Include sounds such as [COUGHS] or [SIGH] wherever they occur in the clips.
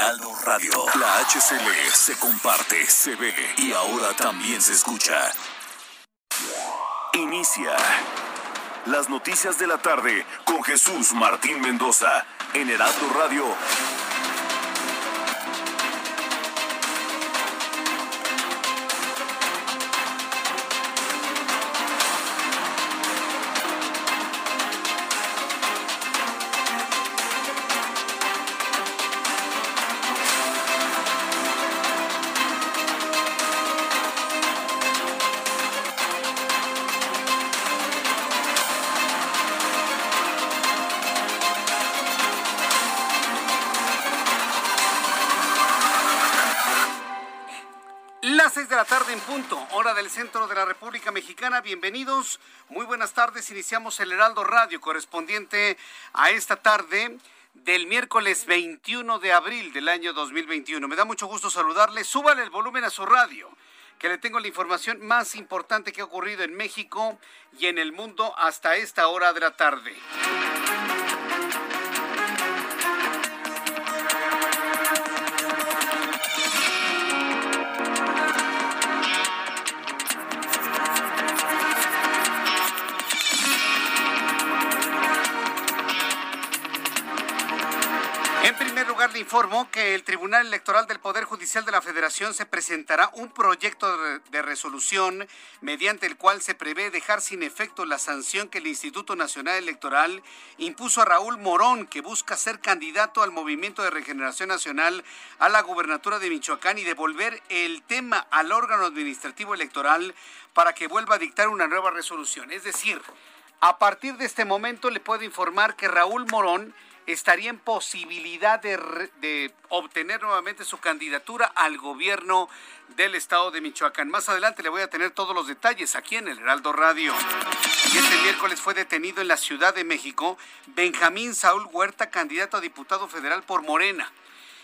Heraldo Radio. La HCL se comparte, se ve y ahora también se escucha. Inicia las noticias de la tarde con Jesús Martín Mendoza en Heraldo Radio. Del centro de la República Mexicana. Bienvenidos, muy buenas tardes. Iniciamos el Heraldo Radio correspondiente a esta tarde del miércoles 21 de abril del año 2021. Me da mucho gusto saludarle. Súbale el volumen a su radio, que le tengo la información más importante que ha ocurrido en México y en el mundo hasta esta hora de la tarde. Primer lugar, le informo que el Tribunal Electoral del Poder Judicial de la Federación se presentará un proyecto de, resolución mediante el cual se prevé dejar sin efecto la sanción que el Instituto Nacional Electoral impuso a Raúl Morón, que busca ser candidato al Movimiento de Regeneración Nacional a la gubernatura de Michoacán y devolver el tema al órgano administrativo electoral para que vuelva a dictar una nueva resolución. Es decir, a partir de este momento le puedo informar que Raúl Morón estaría en posibilidad de, obtener nuevamente su candidatura al gobierno del estado de Michoacán. Más adelante le voy a tener todos los detalles aquí en el Heraldo Radio. Y este miércoles fue detenido en la Ciudad de México Benjamín Saúl Huerta, candidato a diputado federal por Morena.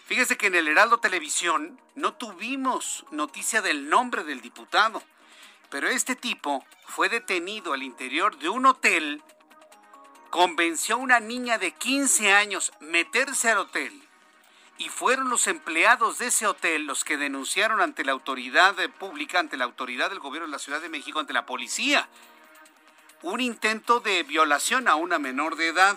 Fíjese que en el Heraldo Televisión no tuvimos noticia del nombre del diputado, pero este tipo fue detenido al interior de un hotel convenció a una niña de 15 años meterse al hotel y fueron los empleados de ese hotel los que denunciaron ante la autoridad pública, ante la autoridad del gobierno de la Ciudad de México, ante la policía, un intento de violación a una menor de edad.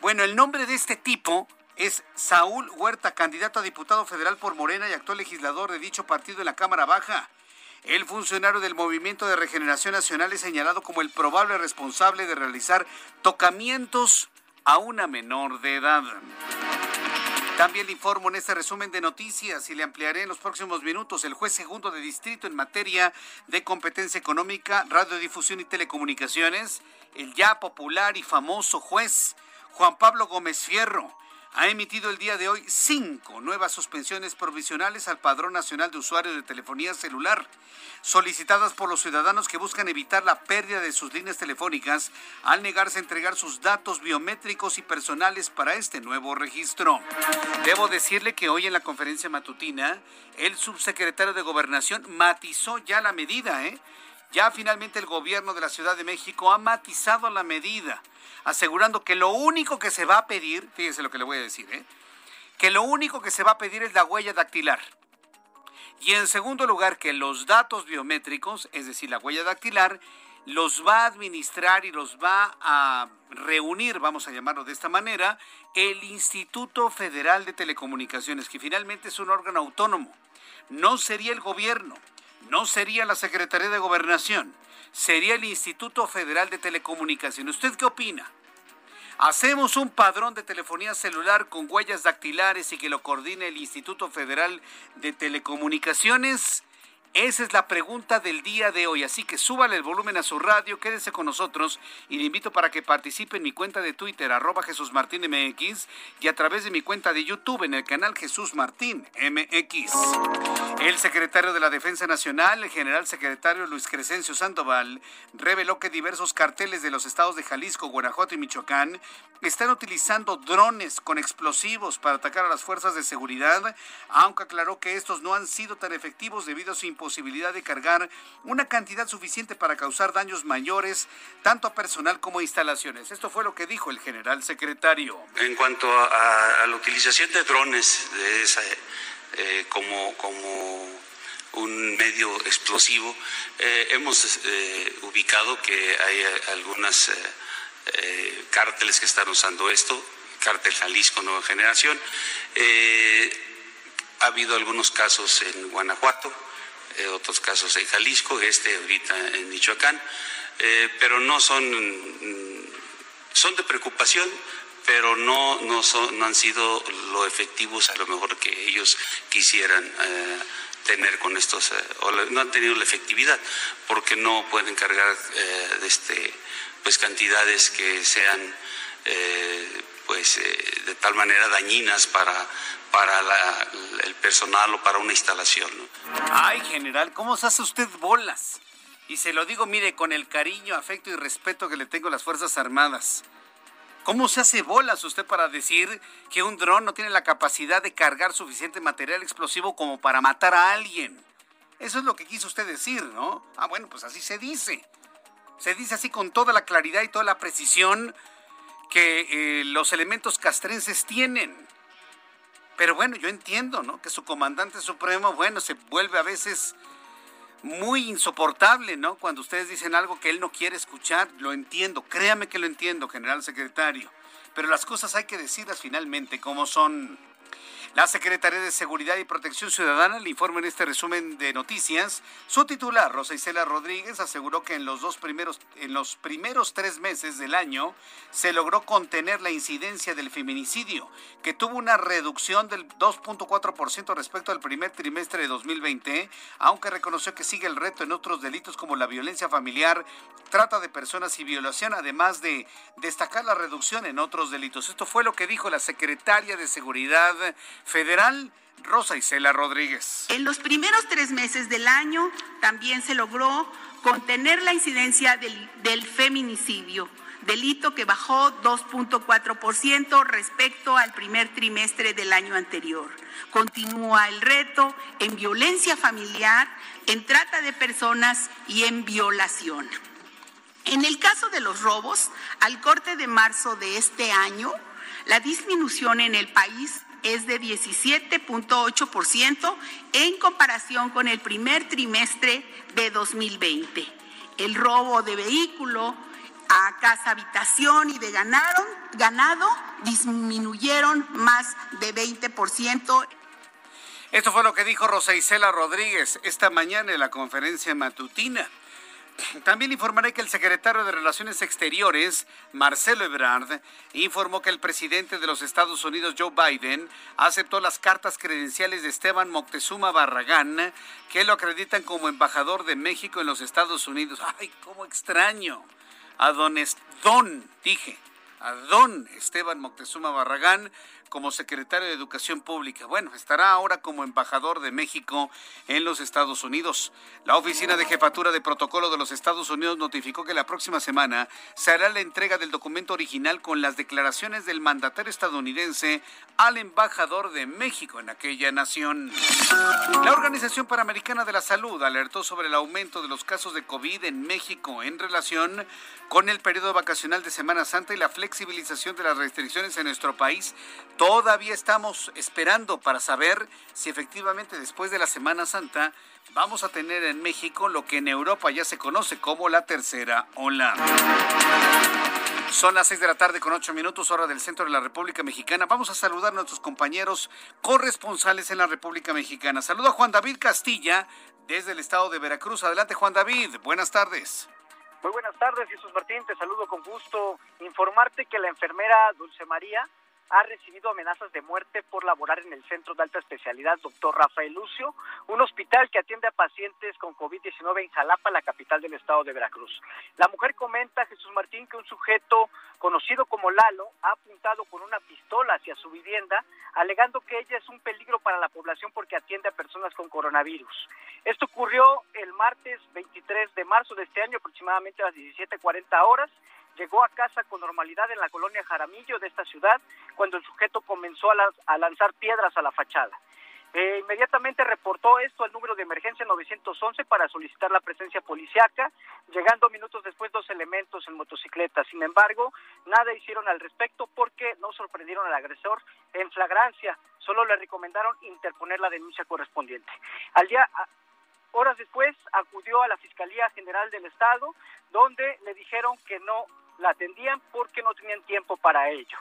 Bueno, el nombre de este tipo es Saúl Huerta, candidato a diputado federal por Morena y actual legislador de dicho partido en la Cámara Baja. El funcionario del Movimiento de Regeneración Nacional es señalado como el probable responsable de realizar tocamientos a una menor de edad. También le informo en este resumen de noticias y le ampliaré en los próximos minutos. El juez segundo de distrito en materia de competencia económica, radiodifusión y telecomunicaciones, el ya popular y famoso juez Juan Pablo Gómez Fierro, ha emitido el día de hoy cinco nuevas suspensiones provisionales al Padrón Nacional de Usuarios de Telefonía Celular, solicitadas por los ciudadanos que buscan evitar la pérdida de sus líneas telefónicas al negarse a entregar sus datos biométricos y personales para este nuevo registro. Debo decirle que hoy en la conferencia matutina, el subsecretario de Gobernación matizó ya la medida, ¿eh? Ya finalmente el gobierno de la Ciudad de México ha matizado la medida, asegurando que lo único que se va a pedir, fíjese lo que le voy a decir, ¿eh? que lo único que se va a pedir es la huella dactilar. Y en segundo lugar, que los datos biométricos, es decir, la huella dactilar, los va a administrar y los va a reunir, vamos a llamarlo de esta manera, el Instituto Federal de Telecomunicaciones, que finalmente es un órgano autónomo. No sería el gobierno, no sería la Secretaría de Gobernación, sería el Instituto Federal de Telecomunicaciones. ¿Usted qué opina? ¿Hacemos un padrón de telefonía celular con huellas dactilares y que lo coordine el Instituto Federal de Telecomunicaciones? Esa es la pregunta del día de hoy, así que súbale el volumen a su radio, quédese con nosotros y le invito para que participe en mi cuenta de Twitter, arroba Jesús Martín MX, y a través de mi cuenta de YouTube en el canal Jesús Martín MX. El secretario de la Defensa Nacional, el general secretario Luis Crescencio Sandoval, reveló que diversos carteles de los estados de Jalisco, Guanajuato y Michoacán están utilizando drones con explosivos para atacar a las fuerzas de seguridad, aunque aclaró que estos no han sido tan efectivos debido a su imposibilidad de cargar una cantidad suficiente para causar daños mayores, tanto a personal como a instalaciones. Esto fue lo que dijo el general secretario. En cuanto a, la utilización de drones eh, como, como un medio explosivo, eh, hemos eh, ubicado que hay algunas cárteles que están usando esto, cártel Jalisco Nueva Generación. ha habido algunos casos en Guanajuato, otros casos en Jalisco, este ahorita en Michoacán, pero no son son de preocupación, pero no, no, son, no han sido lo efectivos a lo mejor que ellos quisieran eh, tener con estos, eh, o no han tenido la efectividad, porque no pueden cargar eh, este, pues cantidades que sean pues de tal manera dañinas para, para el personal o para una instalación. Ay, general, ¿cómo se hace usted bolas? Y se lo digo, mire, con el cariño, afecto y respeto que le tengo a las Fuerzas Armadas. ¿Cómo se hace bolas usted para decir que un dron no tiene la capacidad de cargar suficiente material explosivo como para matar a alguien? Eso es lo que quiso usted decir, ¿no? Ah, bueno, pues así se dice. Se dice así con toda la claridad y toda la precisión que eh, los elementos castrenses tienen. Pero bueno, yo entiendo, ¿no? Que su comandante supremo, bueno, se vuelve a veces muy insoportable, ¿no? Cuando ustedes dicen algo que él no quiere escuchar, lo entiendo, créame que lo entiendo, general secretario, pero las cosas hay que decirlas finalmente como son. La Secretaría de Seguridad y Protección Ciudadana le informa en este resumen de noticias. Su titular, Rosa Isela Rodríguez, aseguró que en los dos primeros, en los primeros tres meses del año se logró contener la incidencia del feminicidio, que tuvo una reducción del 2.4% respecto al primer trimestre de 2020, aunque reconoció que sigue el reto en otros delitos como la violencia familiar, trata de personas y violación, además de destacar la reducción en otros delitos. Esto fue lo que dijo la secretaria de Seguridad federal. Rosa Isela Rodríguez. En los primeros tres meses del año también se logró contener la incidencia del, del feminicidio, delito que bajó 2.4% respecto al primer trimestre del año anterior. Continúa el reto en violencia familiar, en trata de personas y en violación. En el caso de los robos, al corte de marzo de este año, la disminución en el país es de 17.8% en comparación con el primer trimestre de 2020. El robo de vehículo a casa habitación y de ganado, ganado disminuyeron más de 20%. Esto fue lo que dijo Rosa Isela Rodríguez esta mañana en la conferencia matutina. También informaré que el secretario de Relaciones Exteriores, Marcelo Ebrard, informó que el presidente de los Estados Unidos, Joe Biden, aceptó las cartas credenciales de Esteban Moctezuma Barragán, que lo acreditan como embajador de México en los Estados Unidos. ¡Ay, cómo extraño! A don, don dije, a don Esteban Moctezuma Barragán como secretario de Educación Pública. Bueno, estará ahora como embajador de México en los Estados Unidos. La Oficina de Jefatura de Protocolo de los Estados Unidos notificó que la próxima semana se hará la entrega del documento original con las declaraciones del mandatario estadounidense al embajador de México en aquella nación. La Organización Panamericana de la Salud alertó sobre el aumento de los casos de COVID en México en relación con el periodo vacacional de Semana Santa y la flexibilización de las restricciones en nuestro país Todavía estamos esperando para saber si efectivamente después de la Semana Santa vamos a tener en México lo que en Europa ya se conoce como la tercera ola. Son las seis de la tarde con ocho minutos, hora del centro de la República Mexicana. Vamos a saludar a nuestros compañeros corresponsales en la República Mexicana. Saludo a Juan David Castilla desde el estado de Veracruz. Adelante, Juan David. Buenas tardes. Muy buenas tardes, Jesús Martín. Te saludo con gusto. Informarte que la enfermera Dulce María ha recibido amenazas de muerte por laborar en el Centro de Alta Especialidad Dr. Rafael Lucio, un hospital que atiende a pacientes con COVID-19 en Jalapa, la capital del estado de Veracruz. La mujer comenta, Jesús Martín, que un sujeto conocido como Lalo ha apuntado con una pistola hacia su vivienda, alegando que ella es un peligro para la población porque atiende a personas con coronavirus. Esto ocurrió el martes 23 de marzo de este año, aproximadamente a las 17.40 horas llegó a casa con normalidad en la colonia Jaramillo de esta ciudad cuando el sujeto comenzó a, lanzar piedras a la fachada. Eh, inmediatamente reportó esto al número de emergencia 911 para solicitar la presencia policiaca, llegando minutos después dos elementos en motocicleta. Sin embargo, nada hicieron al respecto porque no sorprendieron al agresor en flagrancia, solo le recomendaron interponer la denuncia correspondiente. Al día, horas después acudió a la Fiscalía General del Estado, donde le dijeron que no la atendían porque no tenían tiempo para ello.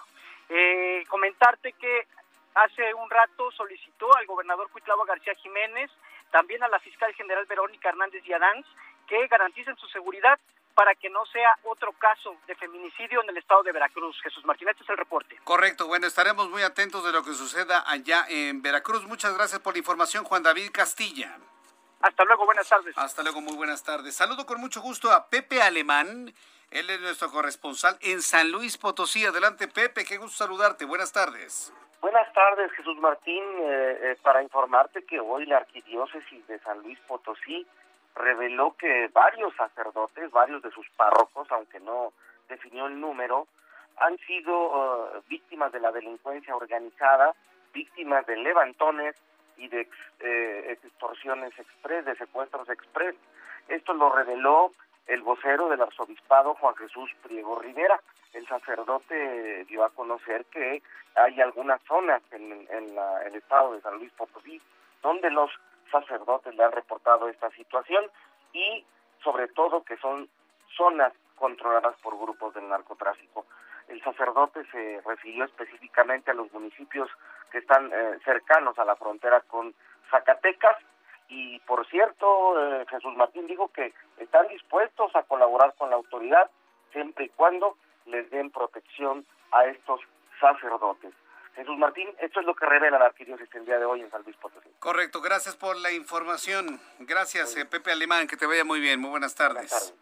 Eh, comentarte que hace un rato solicitó al gobernador Cuitlava García Jiménez, también a la fiscal general Verónica Hernández Yadanz, que garanticen su seguridad para que no sea otro caso de feminicidio en el estado de Veracruz. Jesús Martínez este es el reporte. Correcto, bueno, estaremos muy atentos de lo que suceda allá en Veracruz. Muchas gracias por la información, Juan David Castilla. Hasta luego, buenas tardes. Hasta luego, muy buenas tardes. Saludo con mucho gusto a Pepe Alemán. Él es nuestro corresponsal en San Luis Potosí. Adelante, Pepe, qué gusto saludarte. Buenas tardes. Buenas tardes, Jesús Martín. Eh, eh, para informarte que hoy la Arquidiócesis de San Luis Potosí reveló que varios sacerdotes, varios de sus párrocos, aunque no definió el número, han sido eh, víctimas de la delincuencia organizada, víctimas de levantones y de extorsiones express, de secuestros express. Esto lo reveló el vocero del arzobispado Juan Jesús Priego Rivera. El sacerdote dio a conocer que hay algunas zonas en, el estado de San Luis Potosí donde los sacerdotes le han reportado esta situación y sobre todo que son zonas controladas por grupos del narcotráfico. El sacerdote se refirió específicamente a los municipios que están eh, cercanos a la frontera con Zacatecas y por cierto, eh, Jesús Martín dijo que están dispuestos a colaborar con la autoridad siempre y cuando les den protección a estos sacerdotes. Jesús Martín, esto es lo que revela la arquidiócesis el día de hoy en San Luis Potosí. Correcto, gracias por la información. Gracias, eh, Pepe Alemán, que te vaya muy bien. Muy buenas tardes.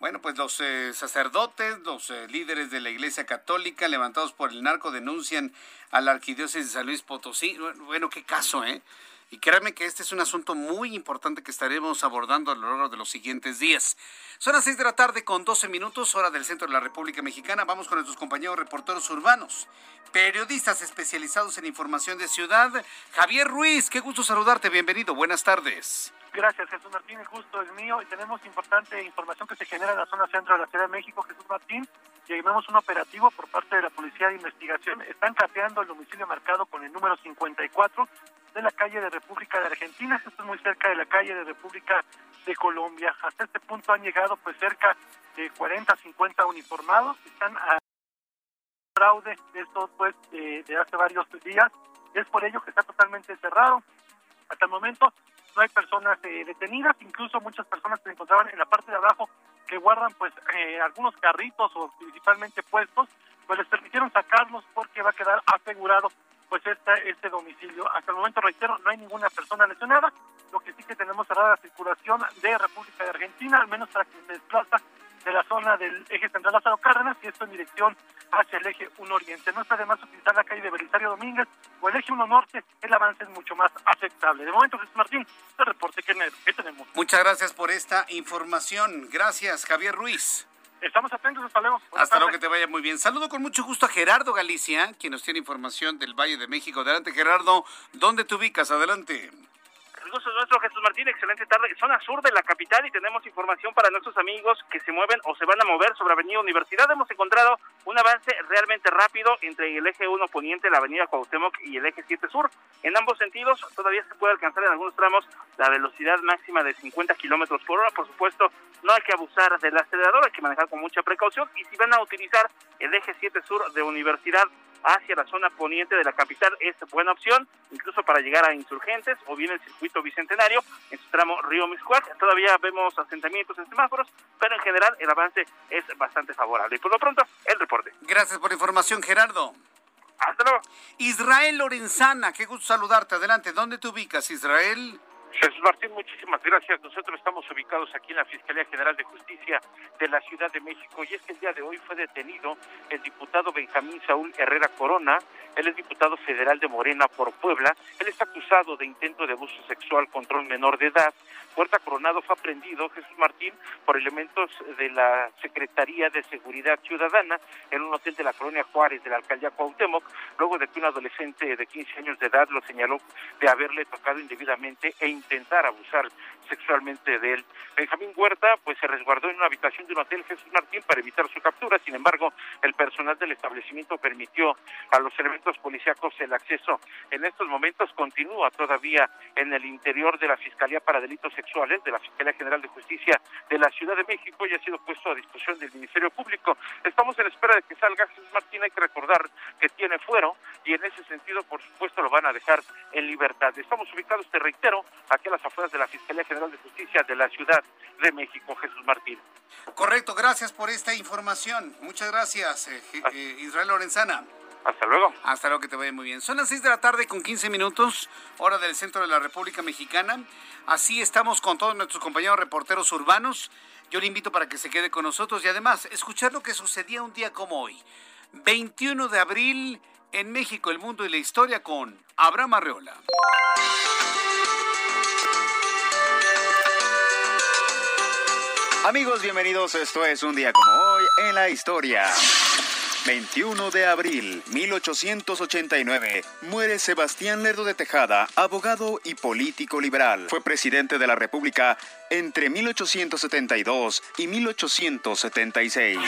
Bueno, pues los eh, sacerdotes, los líderes de la Iglesia Católica levantados por el narco denuncian a la arquidiócesis de San Luis Potosí. Bueno, qué caso, ¿eh? Y créanme que este es un asunto muy importante que estaremos abordando a lo largo de los siguientes días. Son las 6 de la tarde con 12 minutos, hora del centro de la República Mexicana. Vamos con nuestros compañeros reporteros urbanos, periodistas especializados en información de ciudad. Javier Ruiz, qué gusto saludarte, bienvenido, buenas tardes. Gracias, Jesús Martín. El gusto es mío y tenemos importante información que se genera en la zona centro de la Ciudad de México, Jesús Martín. Llegamos un operativo por parte de la Policía de Investigación. Están capeando el domicilio marcado con el número 54 de la calle de República de Argentina. Esto es muy cerca de la calle de República de Colombia. Hasta este punto han llegado pues cerca de 40, 50 uniformados. Están a fraude de esto pues de hace varios días. Es por ello que está totalmente cerrado. Hasta el momento no hay personas eh, detenidas, incluso muchas personas se encontraban en la parte de abajo que guardan pues eh, algunos carritos o principalmente puestos, pues les permitieron sacarlos porque va a quedar asegurado pues este, este domicilio. Hasta el momento, reitero, no hay ninguna persona lesionada, lo que sí que tenemos cerrada la circulación de República de Argentina, al menos para que se desplaza de la zona del eje central Lázaro Cárdenas y esto en dirección hacia el eje 1 Oriente. No está de más utilizar la calle de Belisario Domínguez o el eje 1 Norte, el avance es mucho más aceptable. De momento, Jesús Martín, el reporte que, tenemos. Muchas gracias por esta información. Gracias, Javier Ruiz. Estamos atentos, hasta luego. hasta luego, que te vaya muy bien. Saludo con mucho gusto a Gerardo Galicia, quien nos tiene información del Valle de México. Adelante, Gerardo. ¿Dónde te ubicas? Adelante. Es nuestro, Jesús Martín. Excelente tarde. Zona sur de la capital y tenemos información para nuestros amigos que se mueven o se van a mover sobre Avenida Universidad. Hemos encontrado un avance realmente rápido entre el eje 1 poniente, la Avenida Cuauhtémoc y el eje 7 sur. En ambos sentidos, todavía se puede alcanzar en algunos tramos la velocidad máxima de 50 kilómetros por hora. Por supuesto, no hay que abusar del acelerador, hay que manejar con mucha precaución. Y si van a utilizar el eje 7 sur de Universidad hacia la zona poniente de la capital es buena opción, incluso para llegar a Insurgentes o bien el circuito bicentenario en su tramo Río Miscuac. Todavía vemos asentamientos en semáforos, pero en general el avance es bastante favorable. Y por lo pronto, el reporte. Gracias por la información, Gerardo. Hasta luego. Israel Lorenzana, qué gusto saludarte. Adelante, ¿dónde te ubicas, Israel? Jesús Martín, muchísimas gracias. Nosotros estamos ubicados aquí en la Fiscalía General de Justicia de la Ciudad de México y es que el día de hoy fue detenido el diputado Benjamín Saúl Herrera Corona. Él es diputado federal de Morena por Puebla. Él está acusado de intento de abuso sexual contra un menor de edad. Puerta Coronado fue aprendido, Jesús Martín, por elementos de la Secretaría de Seguridad Ciudadana en un hotel de la colonia Juárez de la alcaldía Cuauhtémoc, luego de que un adolescente de 15 años de edad lo señaló de haberle tocado indebidamente e intentar abusar sexualmente de él. Benjamín Huerta pues se resguardó en una habitación de un hotel Jesús Martín para evitar su captura, sin embargo el personal del establecimiento permitió a los elementos policíacos el acceso. En estos momentos continúa todavía en el interior de la Fiscalía para Delitos Sexuales de la Fiscalía General de Justicia de la Ciudad de México y ha sido puesto a disposición del Ministerio Público. Estamos en espera de que salga Jesús Martín, hay que recordar que tiene fuero y en ese sentido por supuesto lo van a dejar en libertad. Estamos ubicados, te reitero, aquí a las afueras de la Fiscalía General de Justicia de la Ciudad de México, Jesús Martín. Correcto, gracias por esta información. Muchas gracias, eh, eh, Israel Lorenzana. Hasta luego. Hasta luego, que te vaya muy bien. Son las 6 de la tarde con 15 minutos, hora del centro de la República Mexicana. Así estamos con todos nuestros compañeros reporteros urbanos. Yo le invito para que se quede con nosotros y además escuchar lo que sucedía un día como hoy. 21 de abril en México, el mundo y la historia con Abraham Arreola. Amigos, bienvenidos. Esto es un día como hoy en la historia. 21 de abril 1889 muere Sebastián Lerdo de Tejada, abogado y político liberal. Fue presidente de la República entre 1872 y 1876.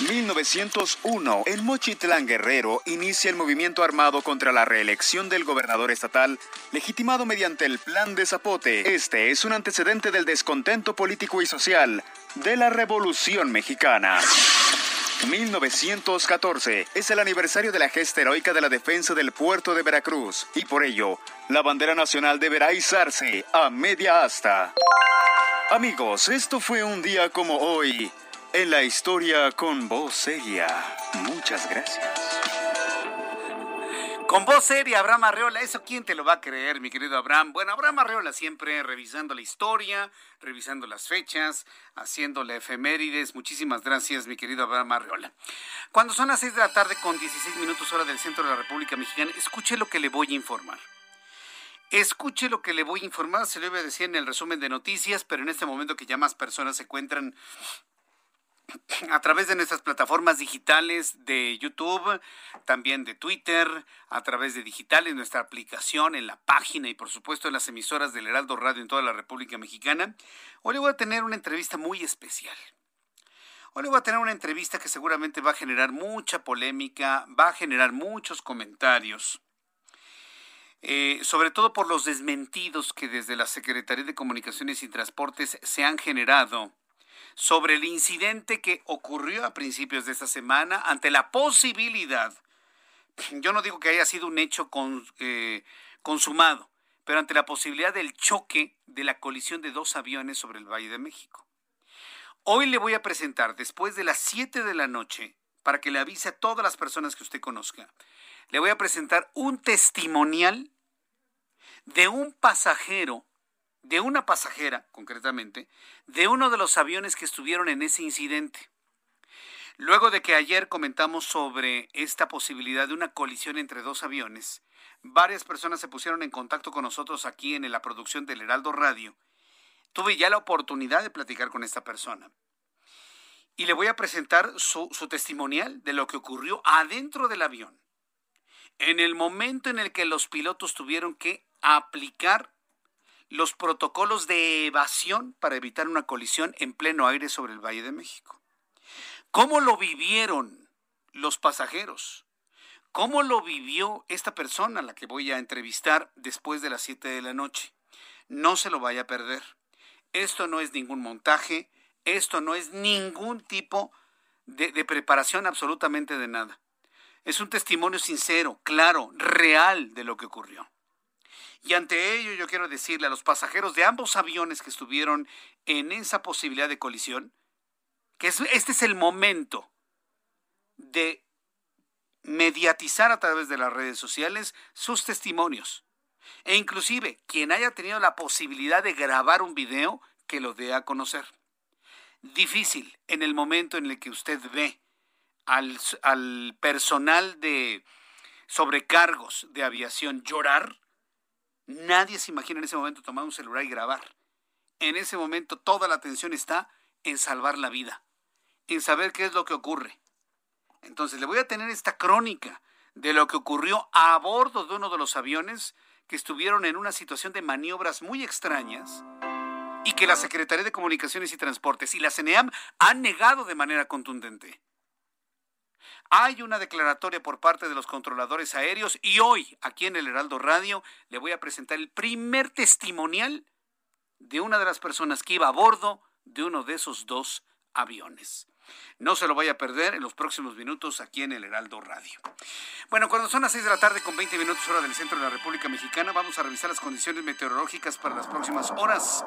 1901, en Mochitlán Guerrero inicia el movimiento armado contra la reelección del gobernador estatal, legitimado mediante el Plan de Zapote. Este es un antecedente del descontento político y social de la Revolución Mexicana. 1914 es el aniversario de la gesta heroica de la defensa del puerto de Veracruz y por ello la bandera nacional deberá izarse a media asta. Amigos, esto fue un día como hoy en la historia con voz seria. Muchas gracias. Con voz seria, Abraham Arreola, ¿eso quién te lo va a creer, mi querido Abraham? Bueno, Abraham Arreola siempre revisando la historia, revisando las fechas, haciendo la efemérides. Muchísimas gracias, mi querido Abraham Arreola. Cuando son las 6 de la tarde con 16 minutos hora del centro de la República Mexicana, escuche lo que le voy a informar. Escuche lo que le voy a informar, se lo voy a decir en el resumen de noticias, pero en este momento que ya más personas se encuentran a través de nuestras plataformas digitales de YouTube, también de Twitter, a través de digitales, nuestra aplicación, en la página y por supuesto en las emisoras del Heraldo Radio en toda la República Mexicana. Hoy le voy a tener una entrevista muy especial. Hoy le voy a tener una entrevista que seguramente va a generar mucha polémica, va a generar muchos comentarios. Eh, sobre todo por los desmentidos que desde la Secretaría de Comunicaciones y Transportes se han generado sobre el incidente que ocurrió a principios de esta semana ante la posibilidad, yo no digo que haya sido un hecho eh, consumado, pero ante la posibilidad del choque de la colisión de dos aviones sobre el Valle de México. Hoy le voy a presentar, después de las 7 de la noche, para que le avise a todas las personas que usted conozca, le voy a presentar un testimonial de un pasajero de una pasajera, concretamente, de uno de los aviones que estuvieron en ese incidente. Luego de que ayer comentamos sobre esta posibilidad de una colisión entre dos aviones, varias personas se pusieron en contacto con nosotros aquí en la producción del Heraldo Radio. Tuve ya la oportunidad de platicar con esta persona. Y le voy a presentar su, su testimonial de lo que ocurrió adentro del avión. En el momento en el que los pilotos tuvieron que aplicar los protocolos de evasión para evitar una colisión en pleno aire sobre el Valle de México. ¿Cómo lo vivieron los pasajeros? ¿Cómo lo vivió esta persona a la que voy a entrevistar después de las 7 de la noche? No se lo vaya a perder. Esto no es ningún montaje, esto no es ningún tipo de, de preparación absolutamente de nada. Es un testimonio sincero, claro, real de lo que ocurrió. Y ante ello yo quiero decirle a los pasajeros de ambos aviones que estuvieron en esa posibilidad de colisión, que este es el momento de mediatizar a través de las redes sociales sus testimonios. E inclusive quien haya tenido la posibilidad de grabar un video, que lo dé a conocer. Difícil en el momento en el que usted ve al, al personal de sobrecargos de aviación llorar, nadie se imagina en ese momento tomar un celular y grabar. En ese momento toda la atención está en salvar la vida, en saber qué es lo que ocurre. Entonces le voy a tener esta crónica de lo que ocurrió a bordo de uno de los aviones que estuvieron en una situación de maniobras muy extrañas y que la Secretaría de Comunicaciones y Transportes y la CNEAM han negado de manera contundente. Hay una declaratoria por parte de los controladores aéreos y hoy, aquí en el Heraldo Radio, le voy a presentar el primer testimonial de una de las personas que iba a bordo de uno de esos dos aviones. No se lo vaya a perder en los próximos minutos aquí en el Heraldo Radio. Bueno, cuando son las 6 de la tarde con 20 minutos hora del centro de la República Mexicana, vamos a revisar las condiciones meteorológicas para las próximas horas.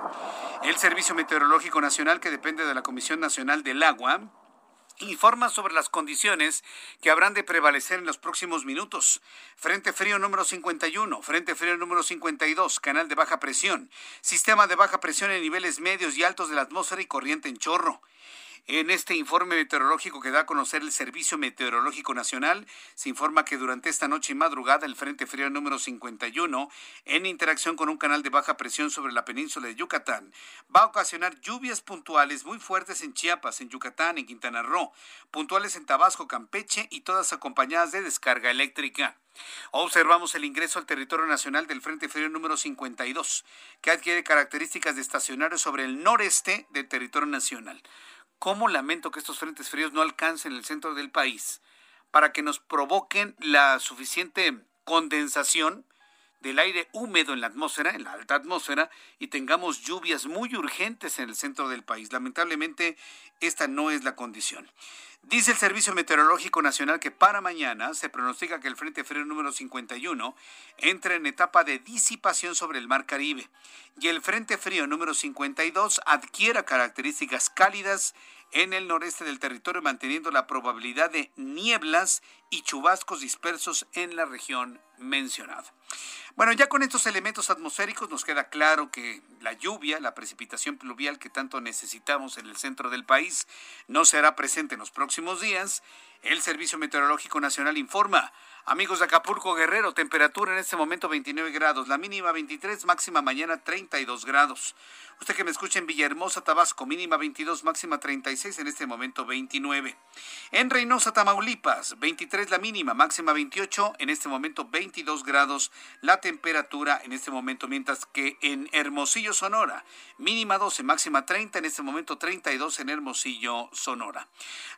El Servicio Meteorológico Nacional, que depende de la Comisión Nacional del Agua, informa sobre las condiciones que habrán de prevalecer en los próximos minutos. Frente frío número 51, frente frío número 52, canal de baja presión, sistema de baja presión en niveles medios y altos de la atmósfera y corriente en chorro. En este informe meteorológico que da a conocer el Servicio Meteorológico Nacional, se informa que durante esta noche y madrugada el Frente Frío número 51, en interacción con un canal de baja presión sobre la península de Yucatán, va a ocasionar lluvias puntuales muy fuertes en Chiapas, en Yucatán, en Quintana Roo, puntuales en Tabasco, Campeche y todas acompañadas de descarga eléctrica. Observamos el ingreso al territorio nacional del Frente Frío número 52, que adquiere características de estacionario sobre el noreste del territorio nacional. ¿Cómo lamento que estos frentes fríos no alcancen el centro del país para que nos provoquen la suficiente condensación del aire húmedo en la atmósfera, en la alta atmósfera, y tengamos lluvias muy urgentes en el centro del país. Lamentablemente, esta no es la condición. Dice el Servicio Meteorológico Nacional que para mañana se pronostica que el Frente Frío número 51 entre en etapa de disipación sobre el Mar Caribe y el Frente Frío número 52 adquiera características cálidas en el noreste del territorio, manteniendo la probabilidad de nieblas y chubascos dispersos en la región mencionada. Bueno, ya con estos elementos atmosféricos nos queda claro que la lluvia, la precipitación pluvial que tanto necesitamos en el centro del país, no será presente en los próximos días. El Servicio Meteorológico Nacional informa Amigos de Acapulco Guerrero, temperatura en este momento 29 grados, la mínima 23, máxima mañana 32 grados. Usted que me escucha en Villahermosa, Tabasco, mínima 22, máxima 36, en este momento 29. En Reynosa, Tamaulipas, 23 la mínima, máxima 28, en este momento 22 grados la temperatura en este momento, mientras que en Hermosillo, Sonora, mínima 12, máxima 30, en este momento 32 en Hermosillo, Sonora.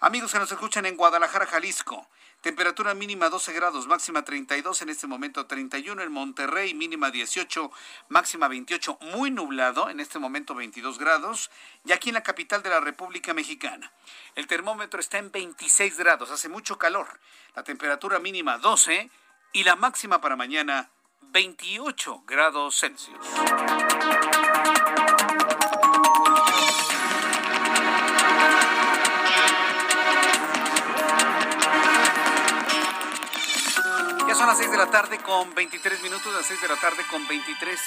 Amigos que nos escuchan en Guadalajara, Jalisco, Temperatura mínima 12 grados, máxima 32, en este momento 31 en Monterrey, mínima 18, máxima 28, muy nublado, en este momento 22 grados, y aquí en la capital de la República Mexicana. El termómetro está en 26 grados, hace mucho calor. La temperatura mínima 12 y la máxima para mañana 28 grados Celsius. Son las 6 de la tarde con 23 minutos, las 6 de la tarde con 23,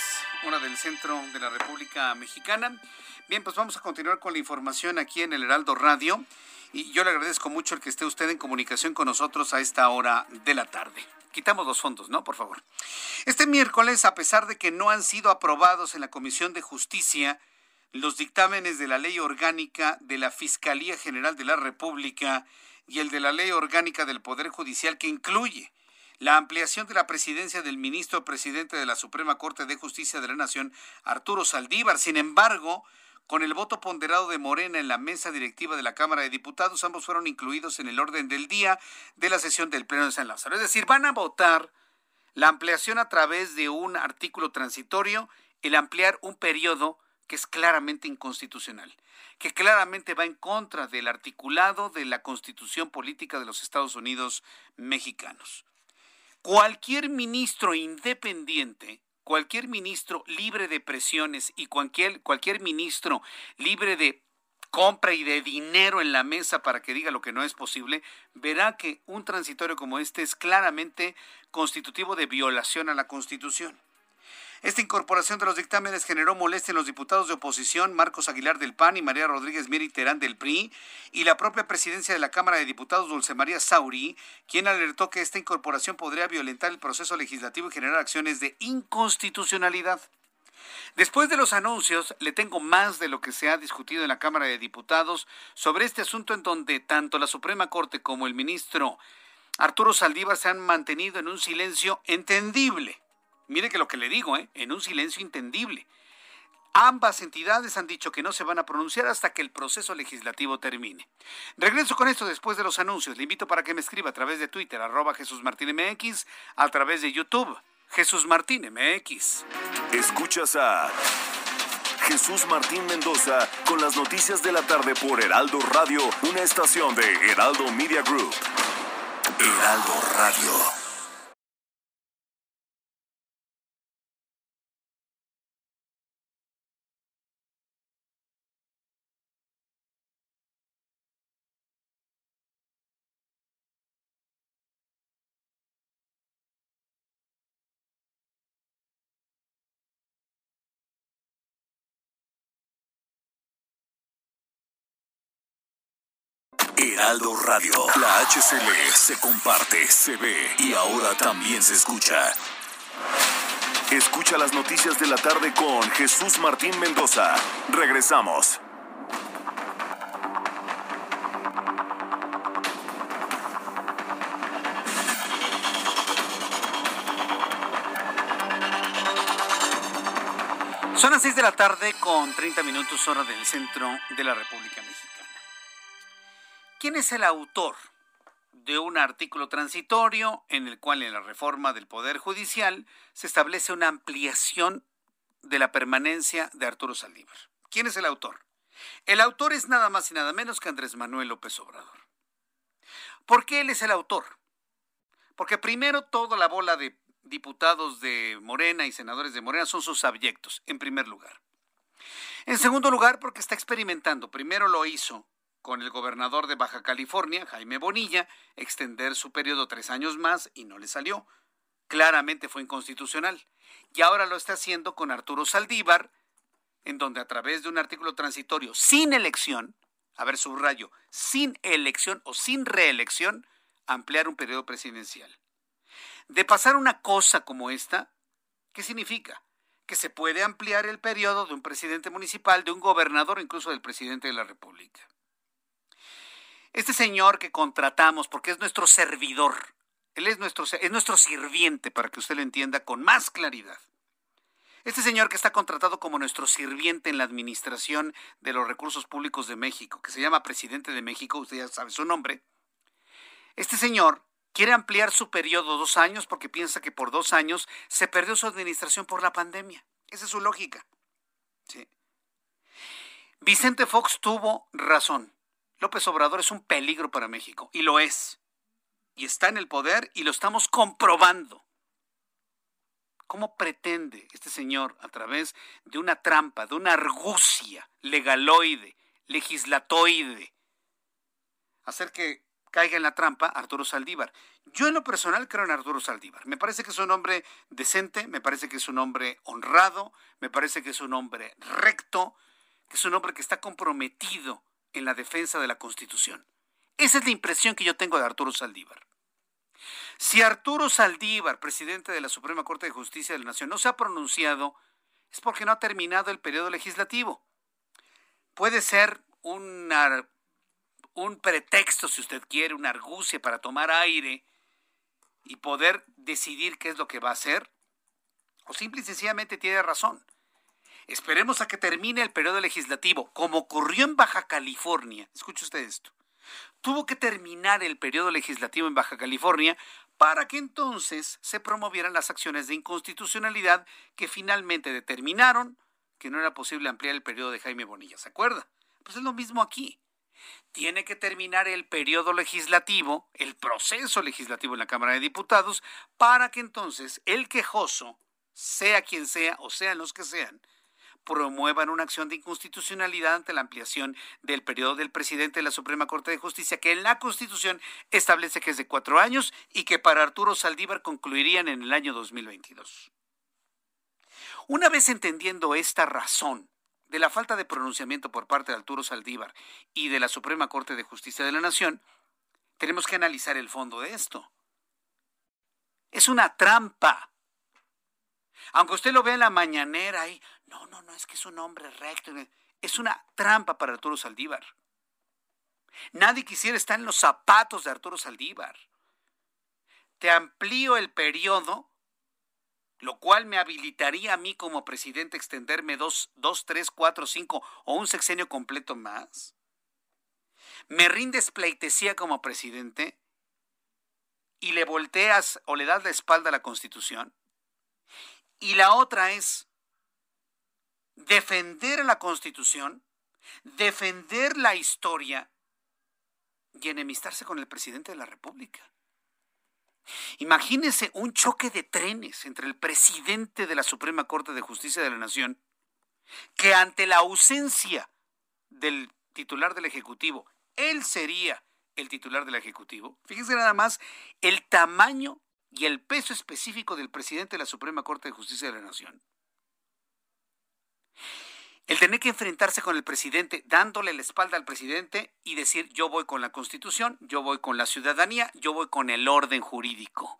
hora del centro de la República Mexicana. Bien, pues vamos a continuar con la información aquí en el Heraldo Radio. Y yo le agradezco mucho el que esté usted en comunicación con nosotros a esta hora de la tarde. Quitamos los fondos, ¿no? Por favor. Este miércoles, a pesar de que no han sido aprobados en la Comisión de Justicia los dictámenes de la Ley Orgánica de la Fiscalía General de la República y el de la Ley Orgánica del Poder Judicial que incluye la ampliación de la presidencia del ministro presidente de la Suprema Corte de Justicia de la Nación, Arturo Saldívar. Sin embargo, con el voto ponderado de Morena en la mesa directiva de la Cámara de Diputados, ambos fueron incluidos en el orden del día de la sesión del Pleno de San Lázaro. Es decir, van a votar la ampliación a través de un artículo transitorio, el ampliar un periodo que es claramente inconstitucional, que claramente va en contra del articulado de la Constitución Política de los Estados Unidos mexicanos. Cualquier ministro independiente, cualquier ministro libre de presiones y cualquier, cualquier ministro libre de compra y de dinero en la mesa para que diga lo que no es posible, verá que un transitorio como este es claramente constitutivo de violación a la Constitución. Esta incorporación de los dictámenes generó molestia en los diputados de oposición Marcos Aguilar del PAN y María Rodríguez Mieri Terán del PRI y la propia presidencia de la Cámara de Diputados Dulce María Sauri, quien alertó que esta incorporación podría violentar el proceso legislativo y generar acciones de inconstitucionalidad. Después de los anuncios, le tengo más de lo que se ha discutido en la Cámara de Diputados sobre este asunto en donde tanto la Suprema Corte como el ministro Arturo Saldívar se han mantenido en un silencio entendible Mire que lo que le digo, ¿eh? en un silencio entendible. Ambas entidades han dicho que no se van a pronunciar hasta que el proceso legislativo termine. Regreso con esto después de los anuncios. Le invito para que me escriba a través de Twitter, arroba Jesús Martín MX, a través de YouTube, Jesús Martín MX. Escuchas a Jesús Martín Mendoza con las noticias de la tarde por Heraldo Radio, una estación de Heraldo Media Group. Heraldo Radio. Heraldo Radio. La HCL se comparte, se ve y ahora también se escucha. Escucha las noticias de la tarde con Jesús Martín Mendoza. Regresamos. Son las 6 de la tarde con 30 minutos hora del centro de la República. ¿Quién es el autor de un artículo transitorio en el cual en la reforma del Poder Judicial se establece una ampliación de la permanencia de Arturo Saldívar? ¿Quién es el autor? El autor es nada más y nada menos que Andrés Manuel López Obrador. ¿Por qué él es el autor? Porque primero toda la bola de diputados de Morena y senadores de Morena son sus abyectos, en primer lugar. En segundo lugar, porque está experimentando. Primero lo hizo con el gobernador de Baja California, Jaime Bonilla, extender su periodo tres años más y no le salió. Claramente fue inconstitucional. Y ahora lo está haciendo con Arturo Saldívar, en donde a través de un artículo transitorio sin elección, a ver, subrayo, sin elección o sin reelección, ampliar un periodo presidencial. De pasar una cosa como esta, ¿qué significa? Que se puede ampliar el periodo de un presidente municipal, de un gobernador, incluso del presidente de la República. Este señor que contratamos, porque es nuestro servidor, él es nuestro, es nuestro sirviente, para que usted lo entienda con más claridad. Este señor que está contratado como nuestro sirviente en la administración de los recursos públicos de México, que se llama presidente de México, usted ya sabe su nombre, este señor quiere ampliar su periodo dos años porque piensa que por dos años se perdió su administración por la pandemia. Esa es su lógica. Vicente Fox tuvo razón. López Obrador es un peligro para México, y lo es. Y está en el poder y lo estamos comprobando. ¿Cómo pretende este señor, a través de una trampa, de una argucia legaloide, legislatoide, hacer que caiga en la trampa Arturo Saldívar? Yo en lo personal creo en Arturo Saldívar. Me parece que es un hombre decente, me parece que es un hombre honrado, me parece que es un hombre recto, que es un hombre que está comprometido en la defensa de la Constitución. Esa es la impresión que yo tengo de Arturo Saldívar. Si Arturo Saldívar, presidente de la Suprema Corte de Justicia de la Nación, no se ha pronunciado, es porque no ha terminado el periodo legislativo. Puede ser un pretexto, si usted quiere, una argucia para tomar aire y poder decidir qué es lo que va a hacer, o simple y sencillamente tiene razón. Esperemos a que termine el periodo legislativo, como ocurrió en Baja California. Escuche usted esto. Tuvo que terminar el periodo legislativo en Baja California para que entonces se promovieran las acciones de inconstitucionalidad que finalmente determinaron que no era posible ampliar el periodo de Jaime Bonilla. ¿Se acuerda? Pues es lo mismo aquí. Tiene que terminar el periodo legislativo, el proceso legislativo en la Cámara de Diputados, para que entonces el quejoso, sea quien sea o sean los que sean, promuevan una acción de inconstitucionalidad ante la ampliación del periodo del presidente de la Suprema Corte de Justicia, que en la Constitución establece que es de cuatro años y que para Arturo Saldívar concluirían en el año 2022. Una vez entendiendo esta razón de la falta de pronunciamiento por parte de Arturo Saldívar y de la Suprema Corte de Justicia de la Nación, tenemos que analizar el fondo de esto. Es una trampa. Aunque usted lo vea en la mañanera y no, no, no, es que es un hombre recto. Es una trampa para Arturo Saldívar. Nadie quisiera estar en los zapatos de Arturo Saldívar. Te amplío el periodo, lo cual me habilitaría a mí como presidente extenderme dos, dos, tres, cuatro, cinco o un sexenio completo más. Me rindes pleitesía como presidente y le volteas o le das la espalda a la Constitución. Y la otra es defender la Constitución, defender la historia y enemistarse con el presidente de la República. Imagínense un choque de trenes entre el presidente de la Suprema Corte de Justicia de la Nación, que ante la ausencia del titular del Ejecutivo, él sería el titular del Ejecutivo. Fíjense nada más el tamaño y el peso específico del presidente de la Suprema Corte de Justicia de la Nación. El tener que enfrentarse con el presidente, dándole la espalda al presidente y decir yo voy con la constitución, yo voy con la ciudadanía, yo voy con el orden jurídico.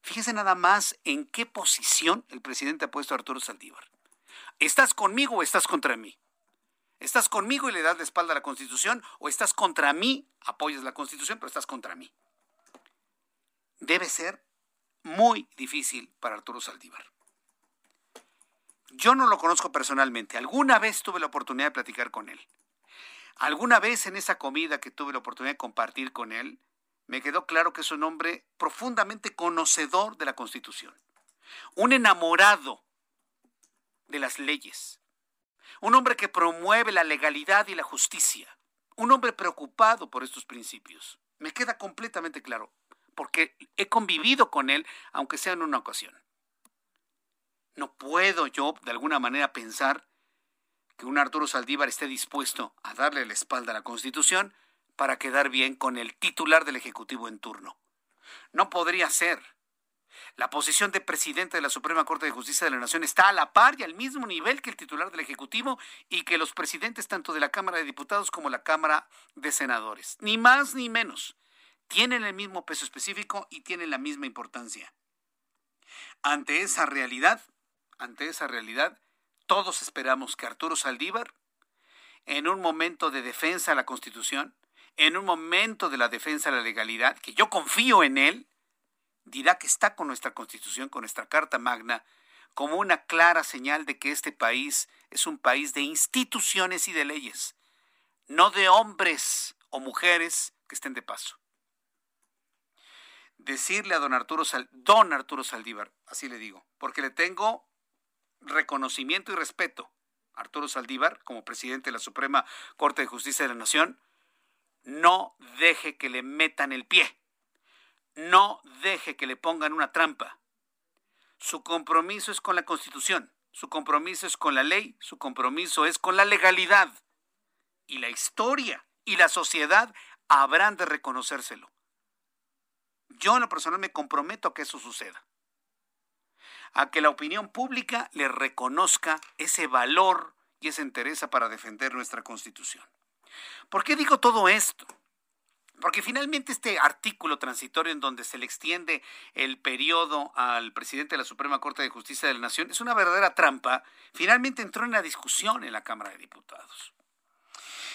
Fíjese nada más en qué posición el presidente ha puesto a Arturo Saldívar. ¿Estás conmigo o estás contra mí? ¿Estás conmigo y le das la espalda a la Constitución o estás contra mí, apoyas la Constitución, pero estás contra mí? Debe ser muy difícil para Arturo Saldívar. Yo no lo conozco personalmente. Alguna vez tuve la oportunidad de platicar con él. Alguna vez en esa comida que tuve la oportunidad de compartir con él, me quedó claro que es un hombre profundamente conocedor de la Constitución. Un enamorado de las leyes. Un hombre que promueve la legalidad y la justicia. Un hombre preocupado por estos principios. Me queda completamente claro, porque he convivido con él, aunque sea en una ocasión. No puedo yo, de alguna manera, pensar que un Arturo Saldívar esté dispuesto a darle la espalda a la Constitución para quedar bien con el titular del Ejecutivo en turno. No podría ser. La posición de presidente de la Suprema Corte de Justicia de la Nación está a la par y al mismo nivel que el titular del Ejecutivo y que los presidentes tanto de la Cámara de Diputados como la Cámara de Senadores. Ni más ni menos. Tienen el mismo peso específico y tienen la misma importancia. Ante esa realidad, ante esa realidad, todos esperamos que Arturo Saldívar, en un momento de defensa a la Constitución, en un momento de la defensa de la legalidad, que yo confío en él, dirá que está con nuestra Constitución, con nuestra Carta Magna, como una clara señal de que este país es un país de instituciones y de leyes, no de hombres o mujeres que estén de paso. Decirle a don Arturo, don Arturo Saldívar, así le digo, porque le tengo reconocimiento y respeto Arturo Saldívar como presidente de la Suprema Corte de Justicia de la Nación, no deje que le metan el pie, no deje que le pongan una trampa. Su compromiso es con la Constitución, su compromiso es con la ley, su compromiso es con la legalidad. Y la historia y la sociedad habrán de reconocérselo. Yo en lo personal me comprometo a que eso suceda a que la opinión pública le reconozca ese valor y esa interés para defender nuestra Constitución. ¿Por qué digo todo esto? Porque finalmente este artículo transitorio en donde se le extiende el periodo al presidente de la Suprema Corte de Justicia de la Nación es una verdadera trampa, finalmente entró en la discusión en la Cámara de Diputados.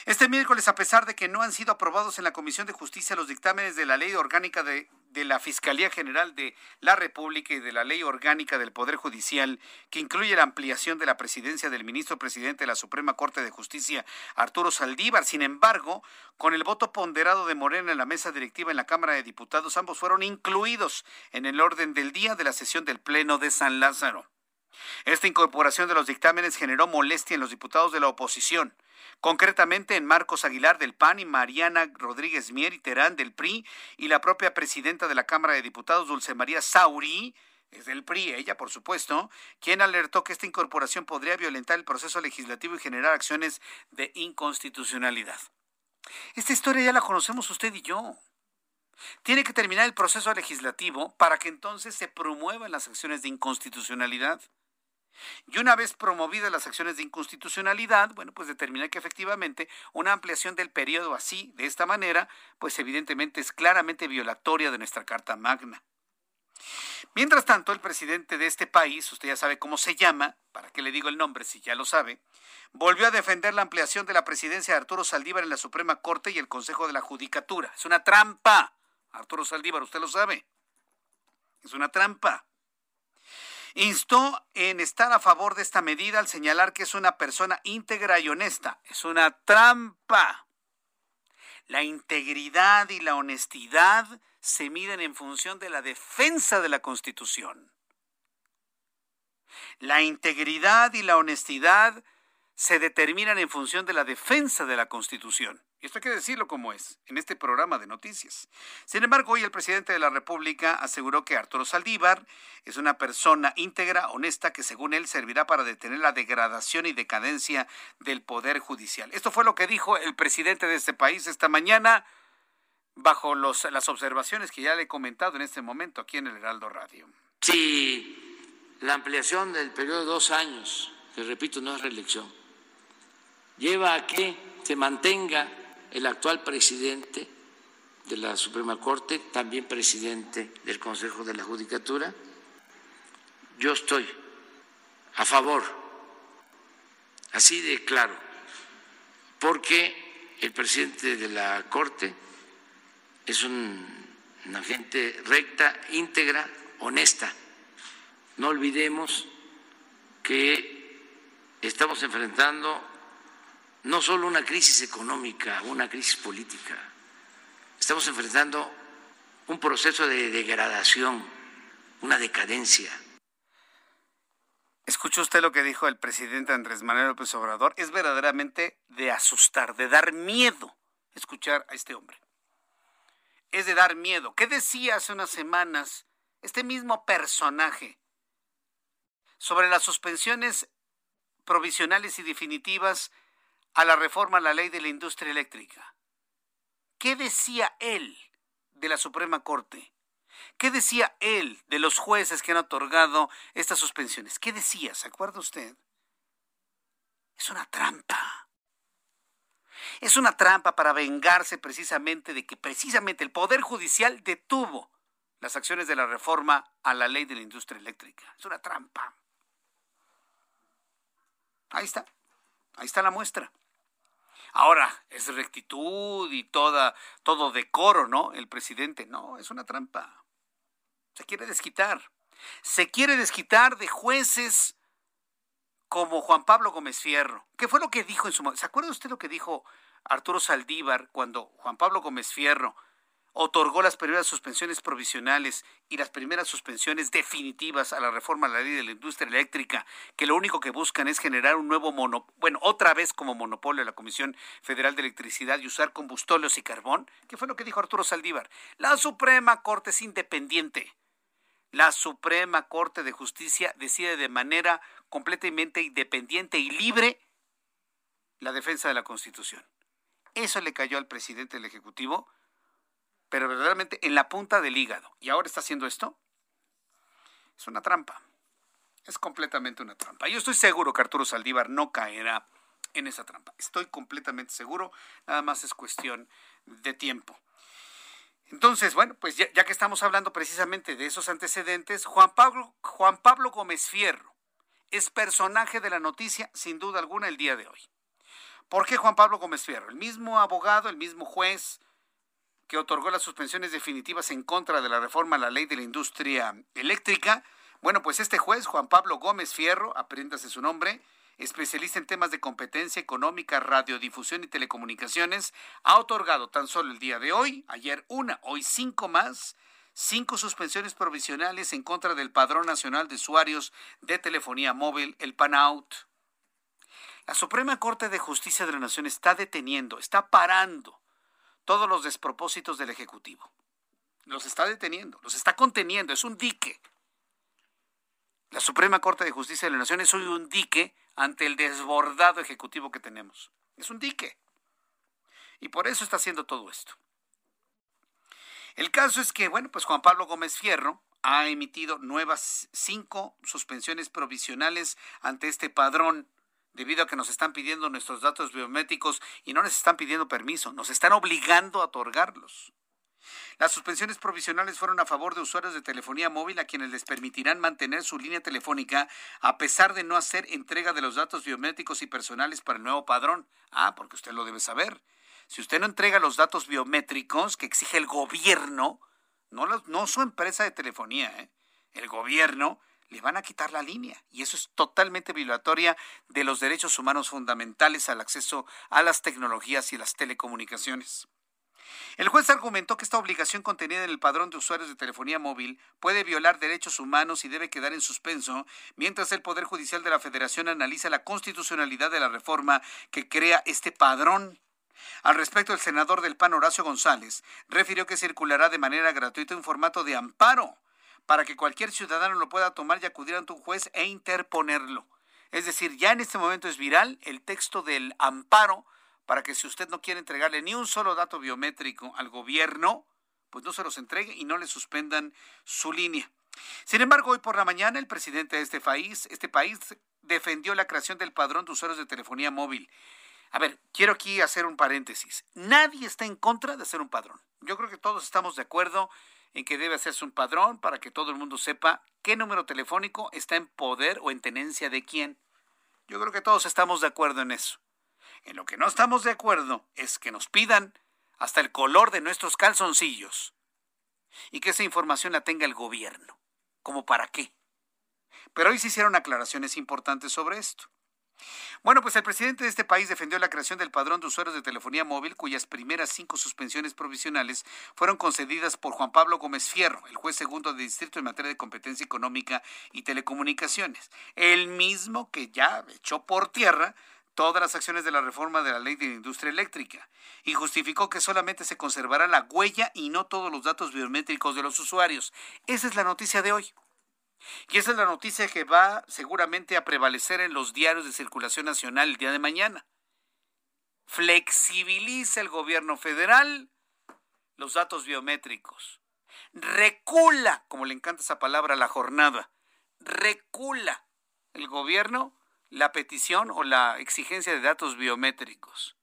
Este miércoles, a pesar de que no han sido aprobados en la Comisión de Justicia los dictámenes de la Ley Orgánica de, la Fiscalía General de la República y de la Ley Orgánica del Poder Judicial, que incluye la ampliación de la presidencia del ministro presidente de la Suprema Corte de Justicia, Arturo Saldívar. Sin embargo, con el voto ponderado de Morena en la mesa directiva en la Cámara de Diputados, ambos fueron incluidos en el orden del día de la sesión del Pleno de San Lázaro. Esta incorporación de los dictámenes generó molestia en los diputados de la oposición concretamente en Marcos Aguilar del PAN y Mariana Rodríguez Mier y Terán del PRI y la propia presidenta de la Cámara de Diputados, Dulce María Sauri, es del PRI, ella por supuesto, quien alertó que esta incorporación podría violentar el proceso legislativo y generar acciones de inconstitucionalidad. Esta historia ya la conocemos usted y yo. Tiene que terminar el proceso legislativo para que entonces se promuevan las acciones de inconstitucionalidad. Y una vez promovidas las acciones de inconstitucionalidad, bueno, pues determinar que efectivamente una ampliación del periodo así, de esta manera, pues evidentemente es claramente violatoria de nuestra Carta Magna. Mientras tanto, el presidente de este país, usted ya sabe cómo se llama, para qué le digo el nombre si ya lo sabe, volvió a defender la ampliación de la presidencia de Arturo Saldívar en la Suprema Corte y el Consejo de la Judicatura. Es una trampa. Arturo Saldívar, usted lo sabe. Es una trampa. Instó en estar a favor de esta medida al señalar que es una persona íntegra y honesta. Es una trampa. La integridad y la honestidad se miden en función de la defensa de la Constitución. La integridad y la honestidad se determinan en función de la defensa de la Constitución. Y esto hay que decirlo como es, en este programa de noticias. Sin embargo, hoy el presidente de la República aseguró que Arturo Saldívar es una persona íntegra, honesta, que según él servirá para detener la degradación y decadencia del Poder Judicial. Esto fue lo que dijo el presidente de este país esta mañana, bajo las observaciones que ya le he comentado en este momento aquí en el Heraldo Radio. Si la ampliación del periodo de dos años, que repito, no es reelección, lleva a que se mantenga el actual presidente de la Suprema Corte, también presidente del Consejo de la Judicatura. Yo estoy a favor, así de claro, porque el presidente de la Corte es un, una gente recta, íntegra, honesta. No olvidemos que estamos enfrentando no solo una crisis económica, una crisis política, estamos enfrentando un proceso de degradación, una decadencia. ¿Escuchó usted lo que dijo el presidente Andrés Manuel López Obrador? Es verdaderamente de asustar, de dar miedo escuchar a este hombre. Es de dar miedo. ¿Qué decía hace unas semanas este mismo personaje sobre las suspensiones provisionales y definitivas a la reforma a la ley de la industria eléctrica. ¿Qué decía él de la Suprema Corte? ¿Qué decía él de los jueces que han otorgado estas suspensiones? ¿Qué decía? ¿Se acuerda usted? Es una trampa. Es una trampa para vengarse precisamente de que precisamente el Poder Judicial detuvo las acciones de la reforma a la ley de la industria eléctrica. Es una trampa. Ahí está. Ahí está la muestra. Ahora, es rectitud y toda, todo decoro, ¿no? El presidente, no, es una trampa. Se quiere desquitar. Se quiere desquitar de jueces como Juan Pablo Gómez Fierro. ¿Qué fue lo que dijo en su momento? ¿Se acuerda usted lo que dijo Arturo Saldívar cuando Juan Pablo Gómez Fierro otorgó las primeras suspensiones provisionales y las primeras suspensiones definitivas a la reforma a la ley de la industria eléctrica, que lo único que buscan es generar un nuevo monopolio, bueno, otra vez como monopolio de la Comisión Federal de Electricidad y usar combustóleos y carbón, ¿qué fue lo que dijo Arturo Saldívar? La Suprema Corte es independiente. La Suprema Corte de Justicia decide de manera completamente independiente y libre la defensa de la Constitución. Eso le cayó al presidente del Ejecutivo pero verdaderamente en la punta del hígado. Y ahora está haciendo esto. Es una trampa. Es completamente una trampa. Yo estoy seguro que Arturo Saldívar no caerá en esa trampa. Estoy completamente seguro. Nada más es cuestión de tiempo. Entonces, bueno, pues ya, que estamos hablando precisamente de esos antecedentes, Juan Pablo, Juan Pablo Gómez Fierro es personaje de la noticia, sin duda alguna, el día de hoy. ¿Por qué Juan Pablo Gómez Fierro? El mismo abogado, el mismo juez, que otorgó las suspensiones definitivas en contra de la reforma a la ley de la industria eléctrica. Bueno, pues este juez, Juan Pablo Gómez Fierro, apréndase su nombre, especialista en temas de competencia económica, radiodifusión y telecomunicaciones, ha otorgado tan solo el día de hoy, ayer una, hoy cinco más, cinco suspensiones provisionales en contra del Padrón Nacional de Usuarios de Telefonía Móvil, el PANOUT. La Suprema Corte de Justicia de la Nación está deteniendo, está parando todos los despropósitos del Ejecutivo. Los está deteniendo, los está conteniendo, es un dique. La Suprema Corte de Justicia de la Nación es hoy un dique ante el desbordado ejecutivo que tenemos. Es un dique. Y por eso está haciendo todo esto. El caso es que, bueno, pues Juan Pablo Gómez Fierro ha emitido nuevas cinco suspensiones provisionales ante este padrón debido a que nos están pidiendo nuestros datos biométricos y no nos están pidiendo permiso, nos están obligando a otorgarlos. Las suspensiones provisionales fueron a favor de usuarios de telefonía móvil a quienes les permitirán mantener su línea telefónica a pesar de no hacer entrega de los datos biométricos y personales para el nuevo padrón. Ah, porque usted lo debe saber. Si usted no entrega los datos biométricos que exige el gobierno, no, no su empresa de telefonía, ¿eh? el gobierno, le van a quitar la línea. Y eso es totalmente violatoria de los derechos humanos fundamentales al acceso a las tecnologías y las telecomunicaciones. El juez argumentó que esta obligación contenida en el padrón de usuarios de telefonía móvil puede violar derechos humanos y debe quedar en suspenso mientras el Poder Judicial de la Federación analiza la constitucionalidad de la reforma que crea este padrón. Al respecto, el senador del PAN, Horacio González, refirió que circulará de manera gratuita un formato de amparo para que cualquier ciudadano lo pueda tomar y acudir ante un juez e interponerlo. Es decir, ya en este momento es viral el texto del amparo para que si usted no quiere entregarle ni un solo dato biométrico al gobierno, pues no se los entregue y no le suspendan su línea. Sin embargo, hoy por la mañana el presidente de este país, este país defendió la creación del padrón de usuarios de telefonía móvil. A ver, quiero aquí hacer un paréntesis. Nadie está en contra de hacer un padrón. Yo creo que todos estamos de acuerdo en que debe hacerse un padrón para que todo el mundo sepa qué número telefónico está en poder o en tenencia de quién. Yo creo que todos estamos de acuerdo en eso. En lo que no estamos de acuerdo es que nos pidan hasta el color de nuestros calzoncillos y que esa información la tenga el gobierno. ¿Cómo para qué? Pero hoy se hicieron aclaraciones importantes sobre esto. Bueno, pues el presidente de este país defendió la creación del padrón de usuarios de telefonía móvil, cuyas primeras cinco suspensiones provisionales fueron concedidas por Juan Pablo Gómez Fierro, el juez segundo de distrito en materia de competencia económica y telecomunicaciones, el mismo que ya echó por tierra todas las acciones de la reforma de la ley de la industria eléctrica y justificó que solamente se conservará la huella y no todos los datos biométricos de los usuarios. Esa es la noticia de hoy. Y esa es la noticia que va seguramente a prevalecer en los diarios de circulación nacional el día de mañana. Flexibiliza el gobierno federal los datos biométricos. Recula, como le encanta esa palabra, la jornada. Recula el gobierno la petición o la exigencia de datos biométricos.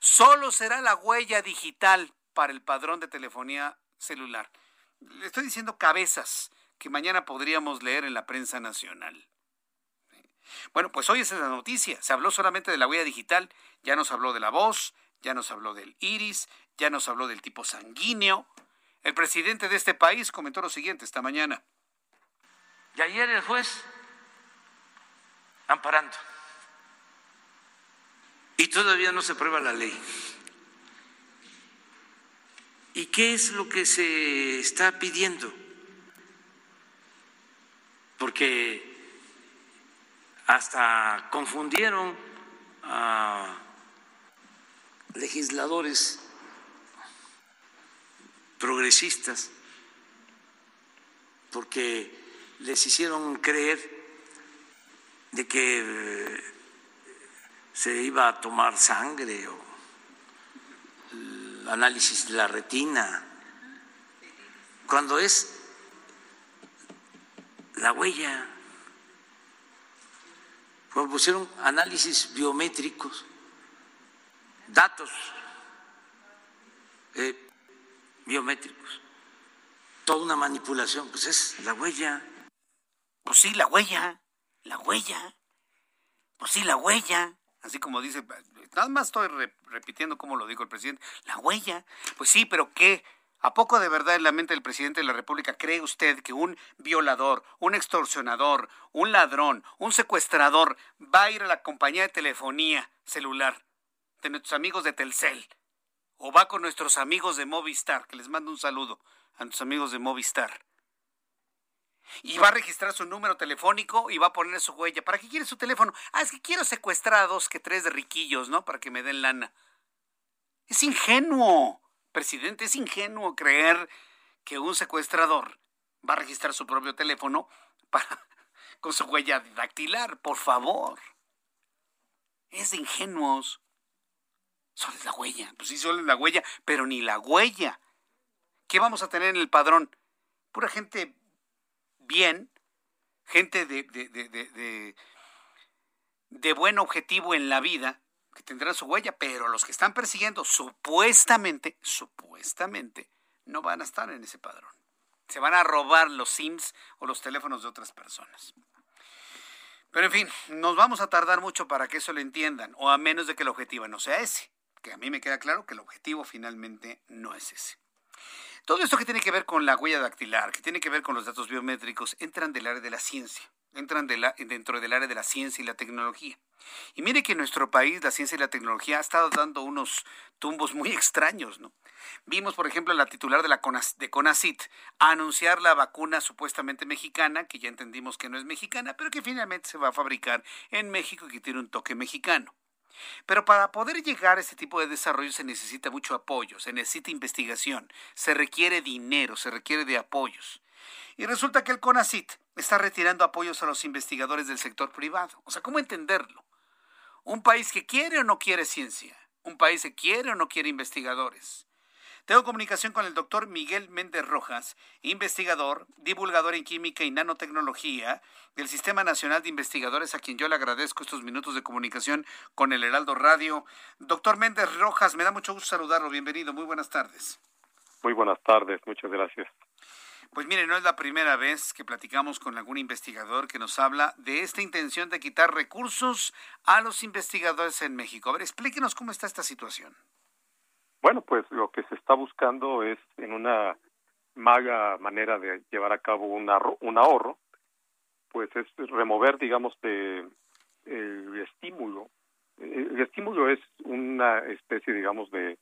Solo será la huella digital para el padrón de telefonía celular. Le estoy diciendo cabezas que mañana podríamos leer en la prensa nacional. Bueno, pues hoy es la noticia. Se habló solamente de la huella digital, ya nos habló de la voz, ya nos habló del iris, ya nos habló del tipo sanguíneo. El presidente de este país comentó lo siguiente esta mañana. Y ayer el juez amparando. Y todavía no se aprueba la ley. ¿Y qué es lo que se está pidiendo? Porque hasta confundieron a legisladores progresistas porque les hicieron creer de que eh, se iba a tomar sangre o el análisis de la retina, cuando es la huella, cuando pusieron análisis biométricos, datos eh, biométricos, toda una manipulación, pues es la huella. Pues sí, la huella. La huella. Pues sí, la huella. Así como dice, nada más estoy repitiendo como lo dijo el presidente. La huella. Pues sí, pero ¿qué? ¿A poco de verdad en la mente del presidente de la República cree usted que un violador, un extorsionador, un ladrón, un secuestrador va a ir a la compañía de telefonía celular de nuestros amigos de Telcel? ¿O va con nuestros amigos de Movistar? Que les mando un saludo a nuestros amigos de Movistar y va a registrar su número telefónico y va a poner su huella. ¿Para qué quiere su teléfono? Ah, es que quiero secuestrar a dos que tres de riquillos, ¿no? Para que me den lana. Es ingenuo, presidente, es ingenuo creer que un secuestrador va a registrar su propio teléfono [LAUGHS] para, con su huella dactilar, por favor. Es de ingenuos. Solo es la huella. Pues sí, solo es la huella, pero ni la huella. ¿Qué vamos a tener en el padrón? Pura gente bien, gente de, de, de, de, buen objetivo en la vida, que tendrán su huella, pero los que están persiguiendo supuestamente, supuestamente, no van a estar en ese padrón. Se van a robar los SIMs o los teléfonos de otras personas. Pero en fin, nos vamos a tardar mucho para que eso lo entiendan, o a menos de que el objetivo no sea ese, que a mí me queda claro que el objetivo finalmente no es ese. Todo esto que tiene que ver con la huella dactilar, que tiene que ver con los datos biométricos, entran del área de la ciencia, entran dentro del área de la ciencia y la tecnología. Y mire que en nuestro país la ciencia y la tecnología ha estado dando unos tumbos muy extraños, ¿no? Vimos, por ejemplo, la titular de la de CONACIT anunciar la vacuna supuestamente mexicana, que ya entendimos que no es mexicana, pero que finalmente se va a fabricar en México y que tiene un toque mexicano. Pero para poder llegar a este tipo de desarrollo se necesita mucho apoyo, se necesita investigación, se requiere dinero, se requiere de apoyos. Y resulta que el CONACIT está retirando apoyos a los investigadores del sector privado. O sea, ¿cómo entenderlo? Un país que quiere o no quiere ciencia, un país que quiere o no quiere investigadores. Tengo comunicación con el doctor Miguel Méndez Rojas, investigador, divulgador en química y nanotecnología del Sistema Nacional de Investigadores, a quien yo le agradezco estos minutos de comunicación con el Heraldo Radio. Doctor Méndez Rojas, me da mucho gusto saludarlo. Bienvenido. Muy buenas tardes. Muy buenas tardes. Muchas gracias. Pues mire, no es la primera vez que platicamos con algún investigador que nos habla de esta intención de quitar recursos a los investigadores en México. A ver, explíquenos cómo está esta situación. Bueno, pues lo que se está buscando es en una maga manera de llevar a cabo un, un ahorro, pues es remover, digamos, de, el estímulo. El estímulo es una especie, digamos, de,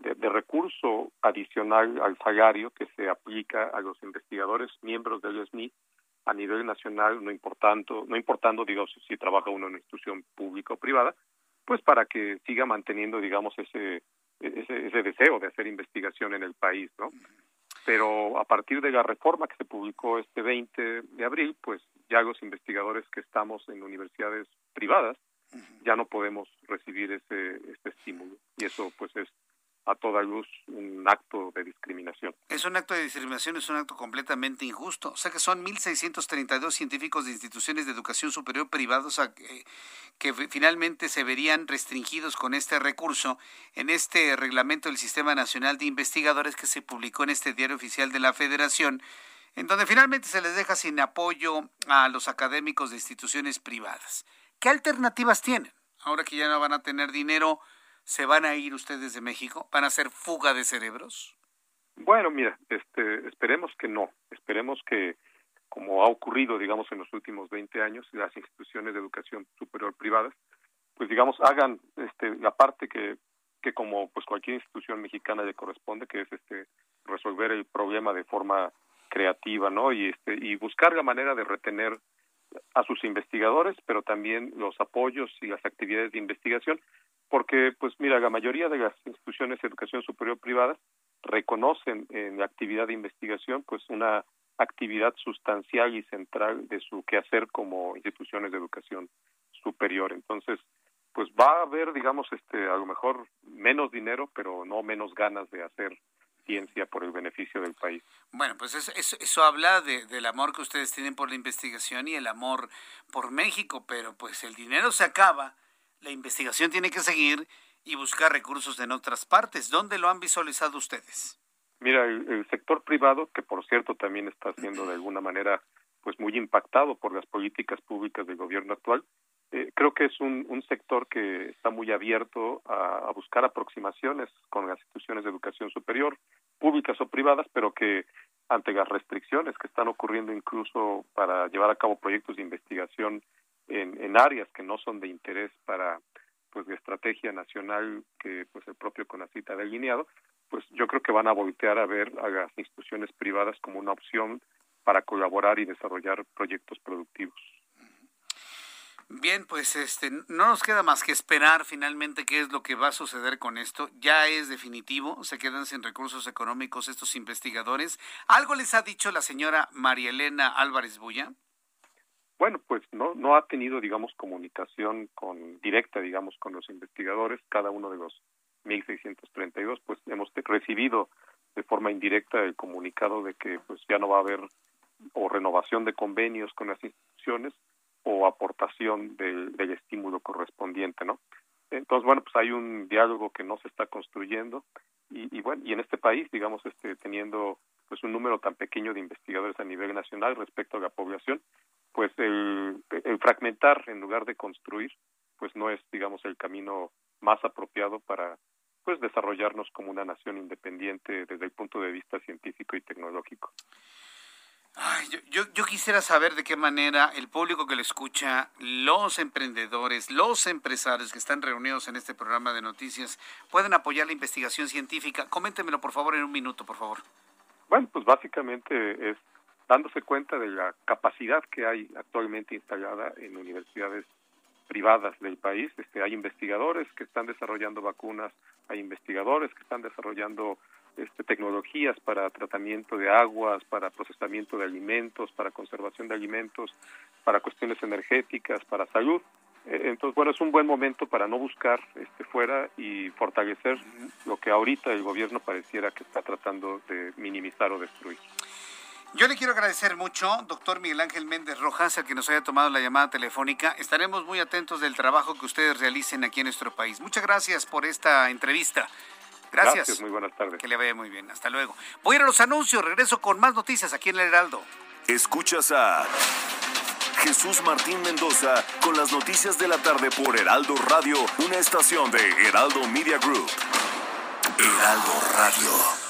de, recurso adicional al salario que se aplica a los investigadores miembros del SNI a nivel nacional, no importando, no importando, digamos, si trabaja uno en una institución pública o privada, pues para que siga manteniendo, digamos, ese ese, ese deseo de hacer investigación en el país, ¿no? Pero a partir de la reforma que se publicó este 20 de abril, pues ya los investigadores que estamos en universidades privadas ya no podemos recibir ese, ese estímulo y eso pues es a toda luz un acto de discriminación. Es un acto de discriminación, es un acto completamente injusto. O sea que son 1.632 científicos de instituciones de educación superior privados que finalmente se verían restringidos con este recurso en este reglamento del Sistema Nacional de Investigadores que se publicó en este diario oficial de la Federación, en donde finalmente se les deja sin apoyo a los académicos de instituciones privadas. ¿Qué alternativas tienen? Ahora que ya no van a tener dinero ¿Se van a ir ustedes de México? ¿Van a hacer fuga de cerebros? Bueno, mira, este, esperemos que no. Esperemos que, como ha ocurrido, digamos, en los últimos 20 años, las instituciones de educación superior privadas, pues, digamos, hagan este, la parte que, que como pues cualquier institución mexicana le corresponde, que es este resolver el problema de forma creativa, ¿no? Y este y buscar la manera de retener a sus investigadores, pero también los apoyos y las actividades de investigación porque pues mira, la mayoría de las instituciones de educación superior privadas reconocen en la actividad de investigación pues una actividad sustancial y central de su quehacer como instituciones de educación superior. Entonces, pues va a haber, digamos, este, a lo mejor menos dinero, pero no menos ganas de hacer por el beneficio del país. Bueno, pues eso, eso, habla de, del amor que ustedes tienen por la investigación y el amor por México, pero pues el dinero se acaba la investigación tiene que seguir y buscar recursos en otras partes. ¿Dónde lo han visualizado ustedes? Mira, el, sector privado, que por cierto también está siendo de [CLEARS THROAT] alguna manera pues muy impactado por las políticas públicas del gobierno actual, eh, creo que es un, sector que está muy abierto a, a, buscar aproximaciones con las instituciones de educación superior, públicas o privadas, pero que ante las restricciones que están ocurriendo incluso para llevar a cabo proyectos de investigación en, en áreas que no son de interés para pues de estrategia nacional que pues el propio CONACIT ha delineado, pues yo creo que van a voltear a ver a las instituciones privadas como una opción para colaborar y desarrollar proyectos productivos. Bien, pues este no nos queda más que esperar finalmente qué es lo que va a suceder con esto. Ya es definitivo, se quedan sin recursos económicos estos investigadores. ¿Algo les ha dicho la señora María Elena Álvarez Bulla? bueno, pues no, no ha tenido, digamos, comunicación con directa, digamos, con los investigadores, cada uno de los 1.632, pues hemos recibido de forma indirecta el comunicado de que pues ya no va a haber o renovación de convenios con las instituciones o aportación del, estímulo correspondiente, ¿no? Entonces, bueno, pues hay un diálogo que no se está construyendo y, y bueno, y en este país, digamos, este teniendo pues un número tan pequeño de investigadores a nivel nacional respecto a la población, pues el, el fragmentar en lugar de construir, pues no es, digamos, el camino más apropiado para pues desarrollarnos como una nación independiente desde el punto de vista científico y tecnológico. Ay, yo, yo, quisiera saber de qué manera el público que lo escucha, los emprendedores, los empresarios que están reunidos en este programa de noticias, pueden apoyar la investigación científica. Coméntemelo, por favor, en un minuto, por favor. Bueno, pues básicamente es dándose cuenta de la capacidad que hay actualmente instalada en universidades privadas del país. Este, hay investigadores que están desarrollando vacunas, hay investigadores que están desarrollando este, tecnologías para tratamiento de aguas, para procesamiento de alimentos, para conservación de alimentos, para cuestiones energéticas, para salud. Eh, entonces, bueno, es un buen momento para no buscar este, fuera y fortalecer lo que ahorita el gobierno pareciera que está tratando de minimizar o destruir. Yo le quiero agradecer mucho, doctor Miguel Ángel Méndez Rojas, al que nos haya tomado la llamada telefónica. Estaremos muy atentos del trabajo que ustedes realicen aquí en nuestro país. Muchas gracias por esta entrevista. Gracias. muy buenas tardes. Que le vaya muy bien. Hasta luego. Voy a ir a los anuncios. Regreso con más noticias aquí en El Heraldo. Escuchas a Jesús Martín Mendoza con las noticias de la tarde por Heraldo Radio, una estación de Heraldo Media Group. Heraldo Radio.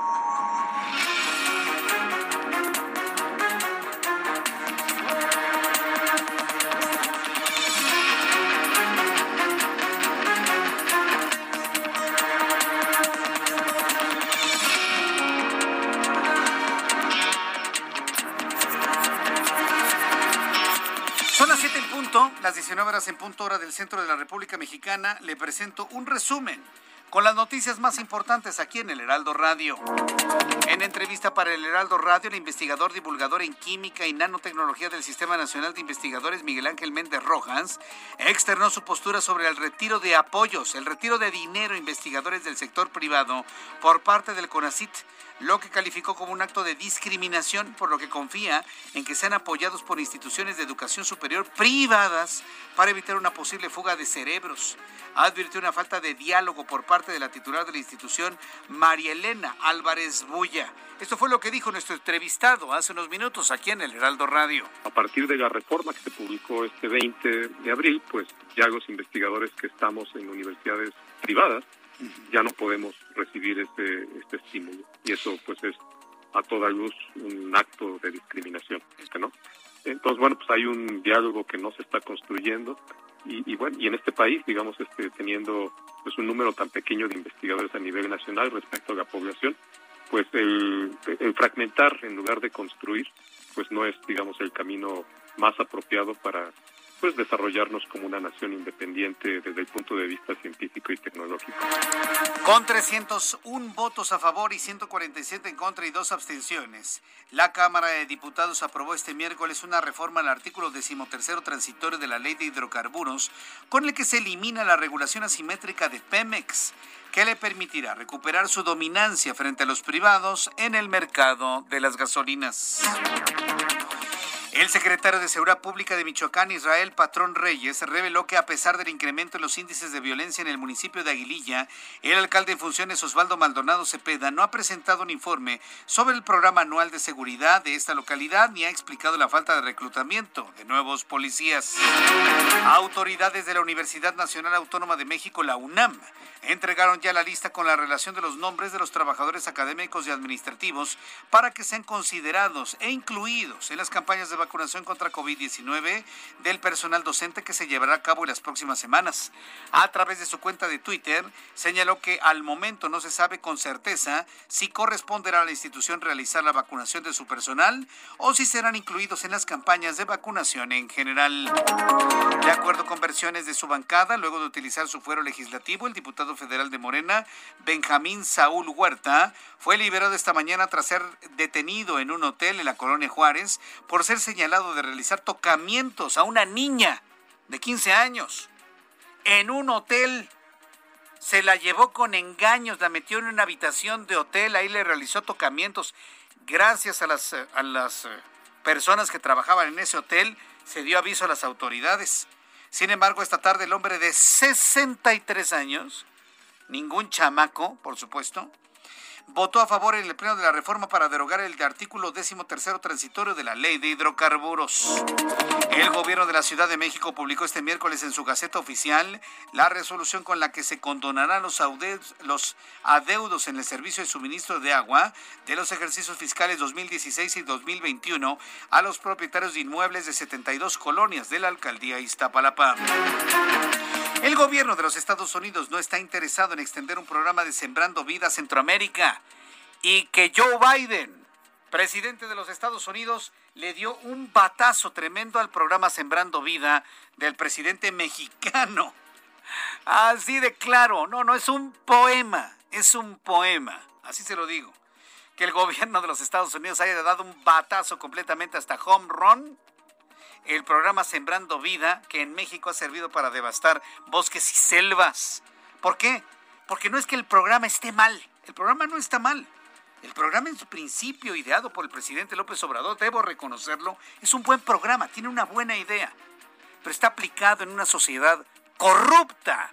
En punto hora del centro de la República Mexicana, le presento un resumen con las noticias más importantes aquí en el Heraldo Radio. En entrevista para el Heraldo Radio, el investigador divulgador en química y nanotecnología del Sistema Nacional de Investigadores, Miguel Ángel Méndez Rojas, externó su postura sobre el retiro de apoyos, el retiro de dinero a investigadores del sector privado por parte del CONACIT lo que calificó como un acto de discriminación, por lo que confía en que sean apoyados por instituciones de educación superior privadas para evitar una posible fuga de cerebros. Advirtió una falta de diálogo por parte de la titular de la institución, María Elena Álvarez Bulla. Esto fue lo que dijo nuestro entrevistado hace unos minutos aquí en el Heraldo Radio. A partir de la reforma que se publicó este 20 de abril, pues ya los investigadores que estamos en universidades privadas ya no podemos recibir este, este estímulo. Y eso pues es a toda luz un acto de discriminación. Entonces, bueno, pues hay un diálogo que no se está construyendo y, bueno, y en este país, digamos, este, teniendo pues un número tan pequeño de investigadores a nivel nacional respecto a la población, pues el, el fragmentar en lugar de construir, pues no es, digamos, el camino más apropiado para pues desarrollarnos como una nación independiente desde el punto de vista científico y tecnológico. Con 301 votos a favor y 147 en contra y dos abstenciones, la Cámara de Diputados aprobó este miércoles una reforma al artículo decimotercero transitorio de la Ley de Hidrocarburos, con el que se elimina la regulación asimétrica de Pemex, que le permitirá recuperar su dominancia frente a los privados en el mercado de las gasolinas. El secretario de Seguridad Pública de Michoacán, Israel Patrón Reyes, reveló que a pesar del incremento en los índices de violencia en el municipio de Aguililla, el alcalde en funciones Osvaldo Maldonado Cepeda no ha presentado un informe sobre el programa anual de seguridad de esta localidad ni ha explicado la falta de reclutamiento de nuevos policías. Autoridades de la Universidad Nacional Autónoma de México, la UNAM, entregaron ya la lista con la relación de los nombres de los trabajadores académicos y administrativos para que sean considerados e incluidos en las campañas de vacunación contra COVID-19 del personal docente que se llevará a cabo en las próximas semanas. A través de su cuenta de Twitter, señaló que al momento no se sabe con certeza si corresponderá a la institución realizar la vacunación de su personal o si serán incluidos en las campañas de vacunación en general. De acuerdo con versiones de su bancada, luego de utilizar su fuero legislativo, el diputado federal de Morena, Benjamín Saúl Huerta, fue liberado esta mañana tras ser detenido en un hotel en la colonia Juárez por ser señalado de realizar tocamientos a una niña de 15 años en un hotel. Se la llevó con engaños, la metió en una habitación de hotel, ahí le realizó tocamientos. Gracias a las, a las personas que trabajaban en ese hotel, se dio aviso a las autoridades. Sin embargo, esta tarde el hombre de 63 años, ningún chamaco, por supuesto, votó a favor en el pleno de la reforma para derogar el artículo décimo tercero transitorio de la ley de hidrocarburos. El gobierno de la Ciudad de México publicó este miércoles en su Gaceta Oficial la resolución con la que se condonarán los, los adeudos en el servicio de suministro de agua de los ejercicios fiscales 2016 y 2021 a los propietarios de inmuebles de 72 colonias de la alcaldía Iztapalapa. El gobierno de los Estados Unidos no está interesado en extender un programa de Sembrando Vida a Centroamérica y que Joe Biden, presidente de los Estados Unidos, le dio un batazo tremendo al programa Sembrando Vida del presidente mexicano. Así de claro, no, no es un poema, es un poema, así se lo digo. Que el gobierno de los Estados Unidos haya dado un batazo completamente hasta home run el programa Sembrando Vida, que en México ha servido para devastar bosques y selvas. ¿Por qué? Porque no es que el programa esté mal, el programa no está mal. El programa en su principio, ideado por el presidente López Obrador, debo reconocerlo, es un buen programa, tiene una buena idea, pero está aplicado en una sociedad corrupta.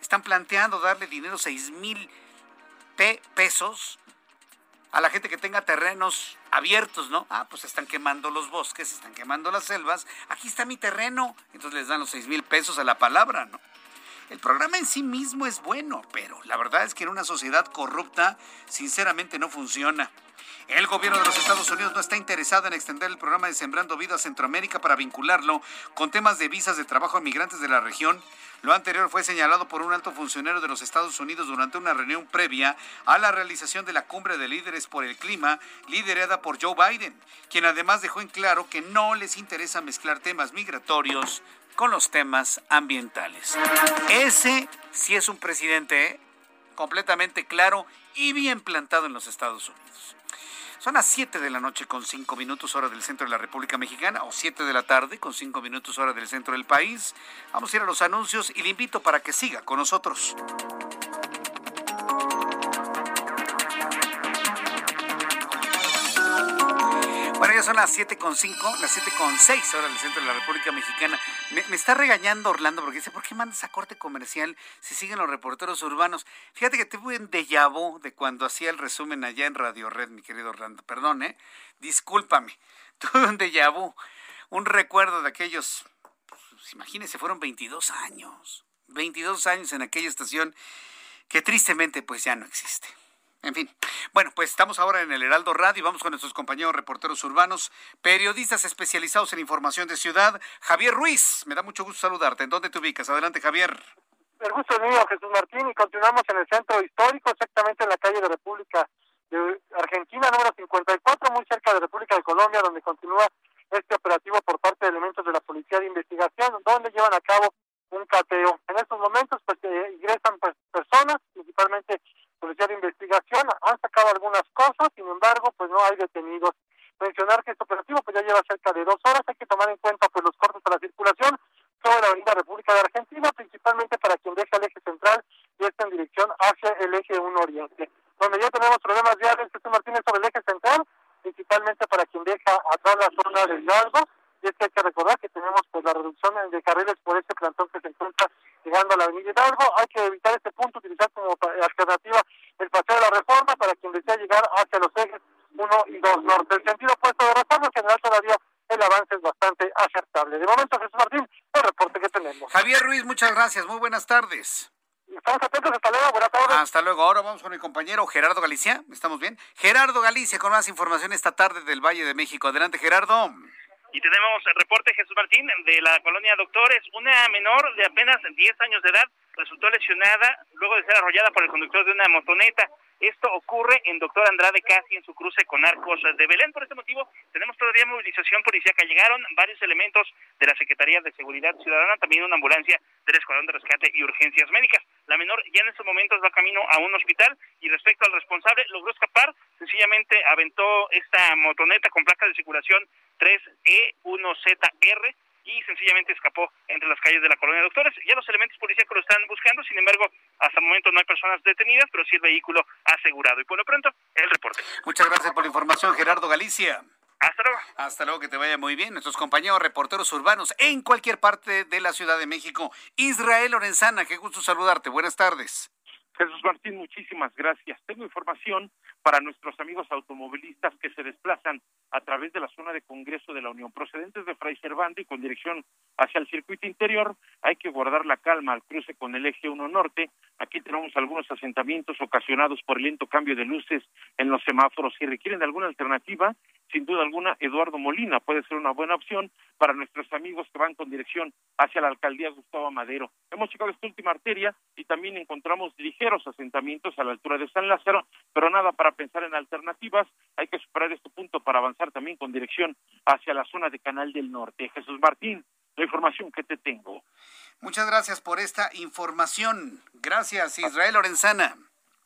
Están planteando darle dinero, 6 mil pesos a la gente que tenga terrenos abiertos, ¿no? Ah, pues están quemando los bosques, están quemando las selvas. Aquí está mi terreno. Entonces les dan los seis mil pesos a la palabra, ¿no? El programa en sí mismo es bueno, pero la verdad es que en una sociedad corrupta, sinceramente no funciona. El gobierno de los Estados Unidos no está interesado en extender el programa de Sembrando Vida a Centroamérica para vincularlo con temas de visas de trabajo a migrantes de la región. Lo anterior fue señalado por un alto funcionario de los Estados Unidos durante una reunión previa a la realización de la cumbre de líderes por el clima liderada por Joe Biden, quien además dejó en claro que no les interesa mezclar temas migratorios con los temas ambientales. Ese sí es un presidente completamente claro y bien plantado en los Estados Unidos. Son las 7 de la noche con 5 minutos hora del centro de la República Mexicana o 7 de la tarde con 5 minutos hora del centro del país. Vamos a ir a los anuncios y le invito para que siga con nosotros. Bueno, ya son las 7.5, las 7.6 horas del centro de la República Mexicana. Me, está regañando Orlando porque dice, ¿por qué mandas a corte comercial si siguen los reporteros urbanos? Fíjate que tuve un déjà vu de cuando hacía el resumen allá en Radio Red, mi querido Orlando. Perdón, ¿eh? Discúlpame. [LAUGHS] Tuve un déjà vu, un recuerdo de aquellos, pues, imagínense, fueron 22 años. 22 años en aquella estación que tristemente pues ya no existe. En fin. Bueno, pues estamos ahora en el Heraldo Radio y vamos con nuestros compañeros reporteros urbanos, periodistas especializados en información de ciudad. Javier Ruiz, me da mucho gusto saludarte. ¿En dónde te ubicas? Adelante, Javier. El gusto es mío, Jesús Martín, y continuamos en el centro histórico, exactamente en la calle de República de Argentina, número 54, muy cerca de República de Colombia, donde continúa este operativo por parte de elementos de la Policía de Investigación, donde llevan a cabo un cateo. En estos momentos, pues, eh, ingresan pues, personas, principalmente Policía de Investigación han sacado algunas cosas, sin embargo, pues no hay detenidos. Mencionar que este operativo pues ya lleva cerca de dos horas, hay que tomar en cuenta pues los cortes para la circulación sobre la República de Argentina, principalmente para quien deja el eje central y está en dirección hacia el eje 1 Oriente. Donde ya tenemos problemas viales, Jesús Martínez, sobre el eje central, principalmente para quien deja atrás la zona del Hidalgo, y es que hay que recordar que tenemos pues la reducción de carriles por este plantón que se encuentra llegando a la avenida Hidalgo. Hay que evitar este punto, utilizar como alternativa el paseo de la reforma para quien desea llegar hacia los ejes 1 y 2 norte. El sentido opuesto de reforma, en general todavía el avance es bastante aceptable. De momento, Jesús Martín, el reporte que tenemos. Javier Ruiz, muchas gracias. Muy buenas tardes. Estamos atentos, hasta luego, buenas tardes. Hasta luego. Ahora vamos con mi compañero Gerardo Galicia. ¿Estamos bien? Gerardo Galicia con más información esta tarde del Valle de México. Adelante, Gerardo. Y tenemos el reporte Jesús Martín de la colonia Doctores. Una menor de apenas 10 años de edad resultó lesionada luego de ser arrollada por el conductor de una motoneta. Esto ocurre en Doctor Andrade casi en su cruce con Arcos de Belén. Por este motivo, tenemos todavía movilización policíaca. Llegaron varios elementos de la Secretaría de Seguridad Ciudadana, también una ambulancia del Escuadrón de Rescate y Urgencias Médicas. La menor ya en estos momentos va camino a un hospital y respecto al responsable, logró escapar, sencillamente aventó esta motoneta con placa de circulación 3E1ZR y sencillamente escapó entre las calles de la colonia de Doctores. Ya los elementos policíacos lo están buscando, sin embargo, hasta el momento no hay personas detenidas, pero sí el vehículo asegurado. Y por lo pronto, el reporte. Muchas gracias por la información, Gerardo Galicia. Hasta luego. Hasta luego, que te vaya muy bien. Nuestros compañeros reporteros urbanos en cualquier parte de la Ciudad de México. Israel Lorenzana, qué gusto saludarte. Buenas tardes. Jesús Martín, muchísimas gracias. Tengo información para nuestros amigos automovilistas que se desplazan a través de la zona de Congreso de la Unión, procedentes de Fray Servando y con dirección hacia el circuito interior. Hay que guardar la calma al cruce con el eje 1 norte. Aquí tenemos algunos asentamientos ocasionados por el lento cambio de luces en los semáforos. Si requieren de alguna alternativa, sin duda alguna, Eduardo Molina puede ser una buena opción para nuestros amigos que van con dirección hacia la alcaldía Gustavo Madero. Hemos llegado a esta última arteria y también encontramos ligeros asentamientos a la altura de San Lázaro, pero nada para pensar en alternativas. Hay que superar este punto para avanzar también con dirección hacia la zona de Canal del Norte. Jesús Martín, la información que te tengo. Muchas gracias por esta información. Gracias, Israel Lorenzana.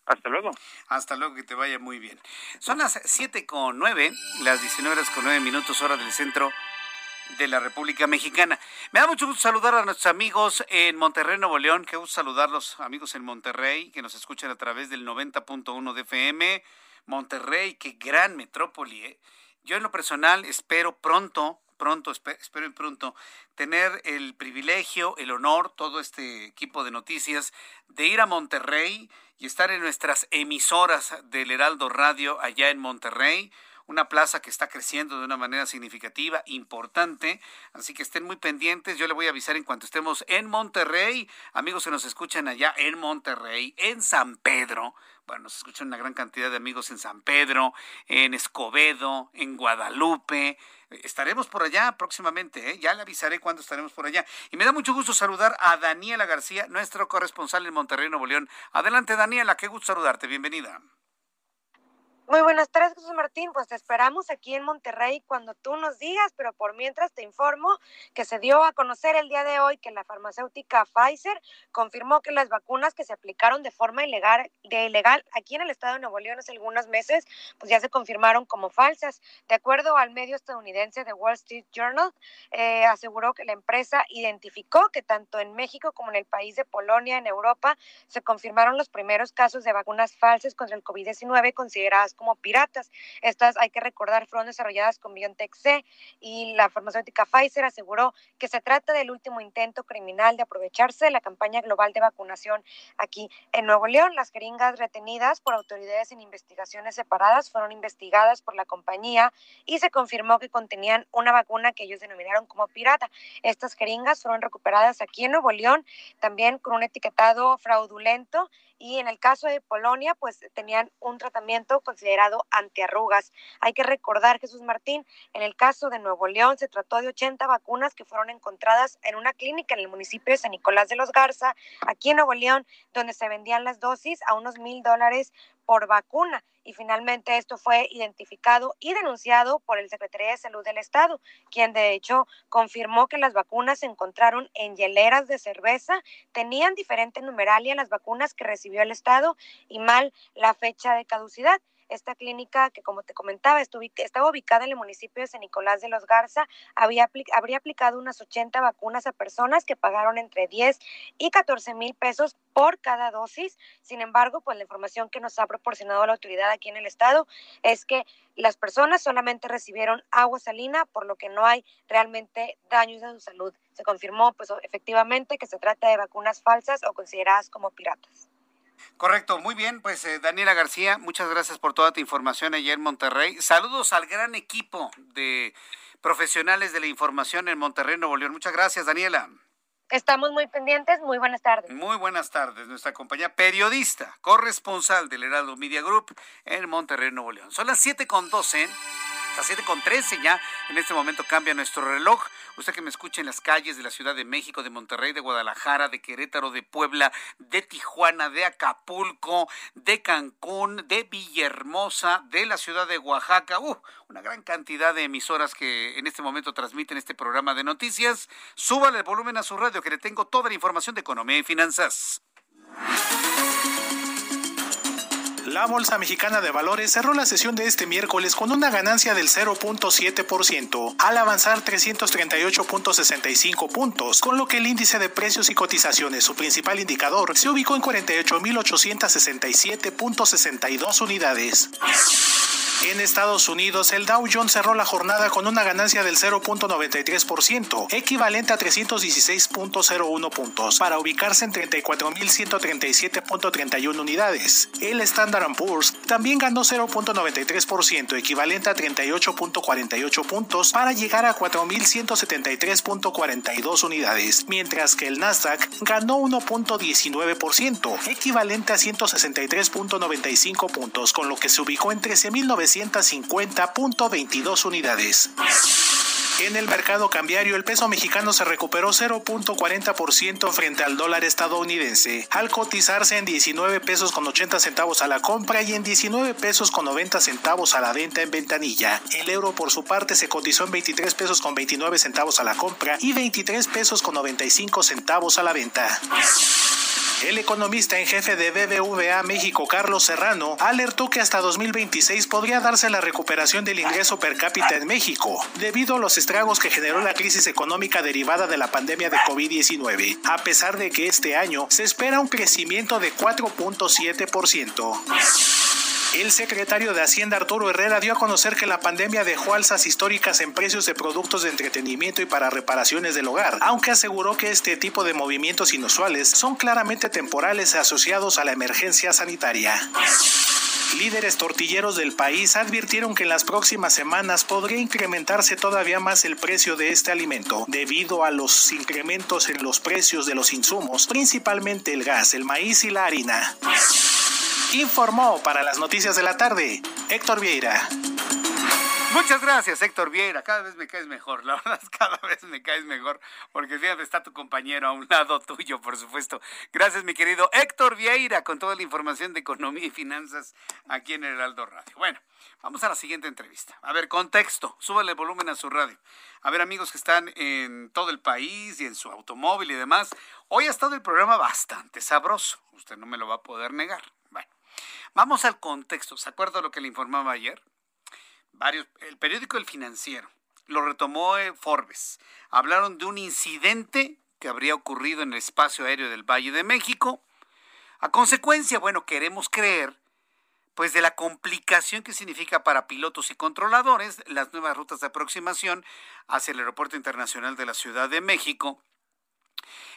Hasta luego. Hasta luego, que te vaya muy bien. Son las siete con nueve, las 19 horas con nueve minutos, hora del centro de la República Mexicana. Me da mucho gusto saludar a nuestros amigos en Monterrey, Nuevo León. Qué gusto saludar a los amigos en Monterrey que nos escuchan a través del 90.1 de FM. Monterrey, qué gran metrópoli. ¿eh? Yo en lo personal espero pronto pronto, espero pronto, tener el privilegio, el honor, todo este equipo de noticias, de ir a Monterrey y estar en nuestras emisoras del Heraldo Radio allá en Monterrey una plaza que está creciendo de una manera significativa, importante, así que estén muy pendientes, yo le voy a avisar en cuanto estemos en Monterrey, amigos que nos escuchan allá en Monterrey, en San Pedro, bueno, nos escuchan una gran cantidad de amigos en San Pedro, en Escobedo, en Guadalupe, estaremos por allá próximamente, ¿eh? ya le avisaré cuándo estaremos por allá. Y me da mucho gusto saludar a Daniela García, nuestro corresponsal en Monterrey, Nuevo León. Adelante, Daniela, qué gusto saludarte, bienvenida. Muy buenas tardes, Jesús Martín. Pues te esperamos aquí en Monterrey cuando tú nos digas, pero por mientras te informo que se dio a conocer el día de hoy que la farmacéutica Pfizer confirmó que las vacunas que se aplicaron de forma ilegal, de ilegal aquí en el estado de Nuevo León hace algunos meses, pues ya se confirmaron como falsas. De acuerdo al medio estadounidense de Wall Street Journal, eh, aseguró que la empresa identificó que tanto en México como en el país de Polonia, en Europa, se confirmaron los primeros casos de vacunas falsas contra el COVID-19 consideradas como piratas. Estas, hay que recordar, fueron desarrolladas con BioNTech C y la farmacéutica Pfizer aseguró que se trata del último intento criminal de aprovecharse de la campaña global de vacunación aquí en Nuevo León. Las jeringas retenidas por autoridades en investigaciones separadas fueron investigadas por la compañía y se confirmó que contenían una vacuna que ellos denominaron como pirata. Estas jeringas fueron recuperadas aquí en Nuevo León, también con un etiquetado fraudulento y en el caso de Polonia, pues tenían un tratamiento considerado antiarrugas. Hay que recordar, Jesús Martín, en el caso de Nuevo León se trató de 80 vacunas que fueron encontradas en una clínica en el municipio de San Nicolás de los Garza, aquí en Nuevo León, donde se vendían las dosis a unos mil dólares por vacuna y finalmente esto fue identificado y denunciado por el Secretaría de Salud del Estado, quien de hecho confirmó que las vacunas se encontraron en hieleras de cerveza, tenían diferente numeralia las vacunas que recibió el Estado y mal la fecha de caducidad. Esta clínica, que como te comentaba, estaba ubicada en el municipio de San Nicolás de los Garza, había, habría aplicado unas 80 vacunas a personas que pagaron entre 10 y 14 mil pesos por cada dosis. Sin embargo, pues la información que nos ha proporcionado la autoridad aquí en el estado es que las personas solamente recibieron agua salina, por lo que no hay realmente daños a su salud. Se confirmó pues efectivamente que se trata de vacunas falsas o consideradas como piratas. Correcto, muy bien, pues eh, Daniela García, muchas gracias por toda tu información allá en Monterrey. Saludos al gran equipo de profesionales de la información en Monterrey, Nuevo León. Muchas gracias, Daniela. Estamos muy pendientes, muy buenas tardes. Muy buenas tardes, nuestra compañía periodista, corresponsal del Heraldo Media Group en Monterrey, Nuevo León. Son las 7 con 12. Las 7 con 13 ya en este momento cambia nuestro reloj. Usted que me escucha en las calles de la Ciudad de México, de Monterrey, de Guadalajara, de Querétaro, de Puebla, de Tijuana, de Acapulco, de Cancún, de Villahermosa, de la ciudad de Oaxaca. Uh, una gran cantidad de emisoras que en este momento transmiten este programa de noticias. Súbale el volumen a su radio que le tengo toda la información de economía y finanzas. La Bolsa Mexicana de Valores cerró la sesión de este miércoles con una ganancia del 0.7%, al avanzar 338.65 puntos, con lo que el índice de precios y cotizaciones, su principal indicador, se ubicó en 48.867.62 unidades. En Estados Unidos, el Dow Jones cerró la jornada con una ganancia del 0.93%, equivalente a 316.01 puntos, para ubicarse en 34.137.31 unidades. El Standard también ganó 0.93%, equivalente a 38.48 puntos, para llegar a 4.173.42 unidades, mientras que el Nasdaq ganó 1.19%, equivalente a 163.95 puntos, con lo que se ubicó en 13.900 950.22 unidades. En el mercado cambiario, el peso mexicano se recuperó 0.40% frente al dólar estadounidense, al cotizarse en 19 pesos con 80 centavos a la compra y en 19 pesos con 90 centavos a la venta en ventanilla. El euro, por su parte, se cotizó en 23 pesos con 29 centavos a la compra y 23 pesos con 95 centavos a la venta. El economista en jefe de BBVA México, Carlos Serrano, alertó que hasta 2026 podría darse la recuperación del ingreso per cápita en México, debido a los estragos que generó la crisis económica derivada de la pandemia de COVID-19, a pesar de que este año se espera un crecimiento de 4.7%. El secretario de Hacienda Arturo Herrera dio a conocer que la pandemia dejó alzas históricas en precios de productos de entretenimiento y para reparaciones del hogar, aunque aseguró que este tipo de movimientos inusuales son claramente temporales asociados a la emergencia sanitaria. Líderes tortilleros del país advirtieron que en las próximas semanas podría incrementarse todavía más el precio de este alimento debido a los incrementos en los precios de los insumos, principalmente el gas, el maíz y la harina. Informó para las noticias de la tarde Héctor Vieira. Muchas gracias, Héctor Vieira. Cada vez me caes mejor, la [LAUGHS] verdad, cada vez me caes mejor, porque fíjate, está tu compañero a un lado [LAUGHS] tuyo, por supuesto. Gracias, mi querido Héctor Vieira, con toda la información de economía y finanzas aquí en Heraldo Radio. Bueno, vamos a la siguiente entrevista. A ver, contexto, súbale el volumen a su radio. A ver, amigos que están en todo el país y en su automóvil y demás, hoy ha estado el programa bastante sabroso. Usted no me lo va a poder negar. Vamos al contexto. ¿Se acuerda lo que le informaba ayer? varios, el periódico El Financiero, lo retomó eh, Forbes. Hablaron de un incidente que habría ocurrido en el espacio aéreo del Valle de México. A consecuencia, bueno, queremos creer, pues de la complicación que significa para pilotos y controladores las nuevas rutas de aproximación hacia el Aeropuerto Internacional de la Ciudad de México.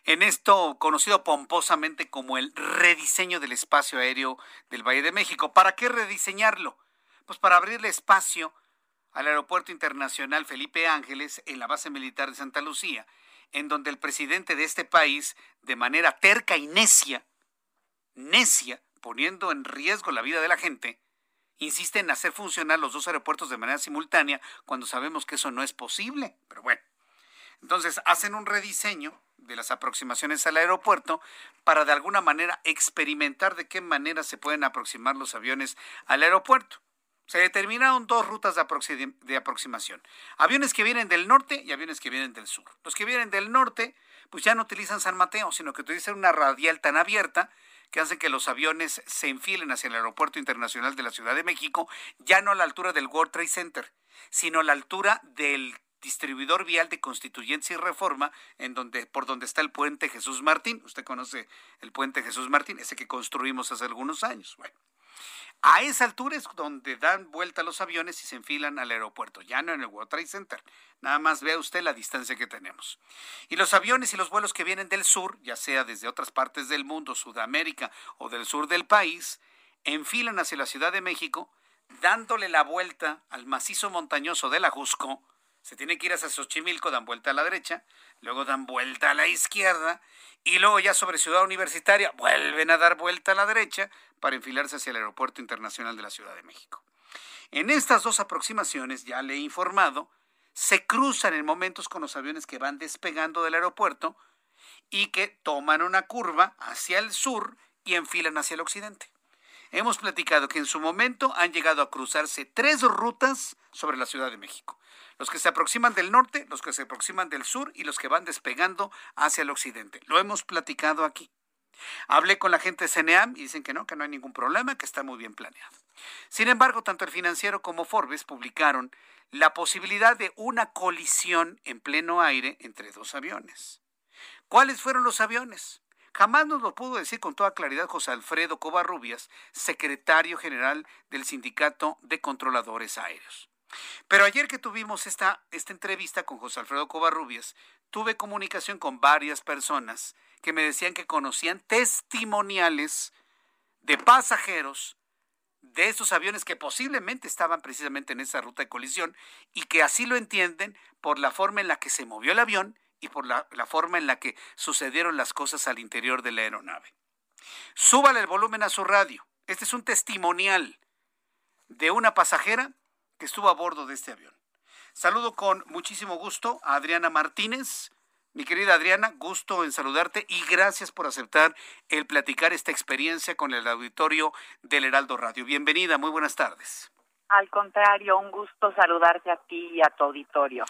En esto conocido pomposamente como el rediseño del espacio aéreo del Valle de México. ¿Para qué rediseñarlo? Pues para abrirle espacio al Aeropuerto Internacional Felipe Ángeles en la base militar de Santa Lucía, en donde el presidente de este país, de manera terca y necia, necia, poniendo en riesgo la vida de la gente, insiste en hacer funcionar los dos aeropuertos de manera simultánea cuando sabemos que eso no es posible. Pero bueno, entonces hacen un rediseño de las aproximaciones al aeropuerto para de alguna manera experimentar de qué manera se pueden aproximar los aviones al aeropuerto se determinaron dos rutas de, aproximación. Aviones que vienen del norte y aviones que vienen del sur. Los que vienen del norte, pues ya no utilizan San Mateo, sino que utilizan una radial tan abierta que hace que los aviones se enfilen hacia el Aeropuerto Internacional de la Ciudad de México, ya no a la altura del World Trade Center, sino a la altura del distribuidor vial de Constituyentes y Reforma, en donde, por donde está el puente Jesús Martín. Usted conoce el puente Jesús Martín, ese que construimos hace algunos años. Bueno, a esa altura es donde dan vuelta los aviones y se enfilan al aeropuerto, ya no en el World Trade Center. Nada más vea usted la distancia que tenemos. Y los aviones y los vuelos que vienen del sur, ya sea desde otras partes del mundo, Sudamérica o del sur del país, enfilan hacia la Ciudad de México, dándole la vuelta al macizo montañoso de la Jusco. Se tiene que ir hacia Xochimilco, dan vuelta a la derecha, luego dan vuelta a la izquierda y luego ya sobre Ciudad Universitaria vuelven a dar vuelta a la derecha para enfilarse hacia el Aeropuerto Internacional de la Ciudad de México. En estas dos aproximaciones, ya le he informado, se cruzan en momentos con los aviones que van despegando del aeropuerto y que toman una curva hacia el sur y enfilan hacia el occidente. Hemos platicado que en su momento han llegado a cruzarse tres rutas sobre la Ciudad de México. Los que se aproximan del norte, los que se aproximan del sur y los que van despegando hacia el occidente. Lo hemos platicado aquí. Hablé con la gente de CNEAM y dicen que no, que no hay ningún problema, que está muy bien planeado. Sin embargo, tanto el financiero como Forbes publicaron la posibilidad de una colisión en pleno aire entre dos aviones. ¿Cuáles fueron los aviones? Jamás nos lo pudo decir con toda claridad José Alfredo Covarrubias, secretario general del Sindicato de Controladores Aéreos. Pero ayer que tuvimos esta, esta entrevista con José Alfredo Covarrubias, tuve comunicación con varias personas que me decían que conocían testimoniales de pasajeros de esos aviones que posiblemente estaban precisamente en esa ruta de colisión y que así lo entienden por la forma en la que se movió el avión y por la, forma en la que sucedieron las cosas al interior de la aeronave. Súbale el volumen a su radio. Este es un testimonial de una pasajera que estuvo a bordo de este avión. Saludo con muchísimo gusto a Adriana Martínez. Mi querida Adriana, gusto en saludarte y gracias por aceptar el platicar esta experiencia con el auditorio del Heraldo Radio. Bienvenida, muy buenas tardes. Al contrario, un gusto saludarte a ti y a tu auditorio.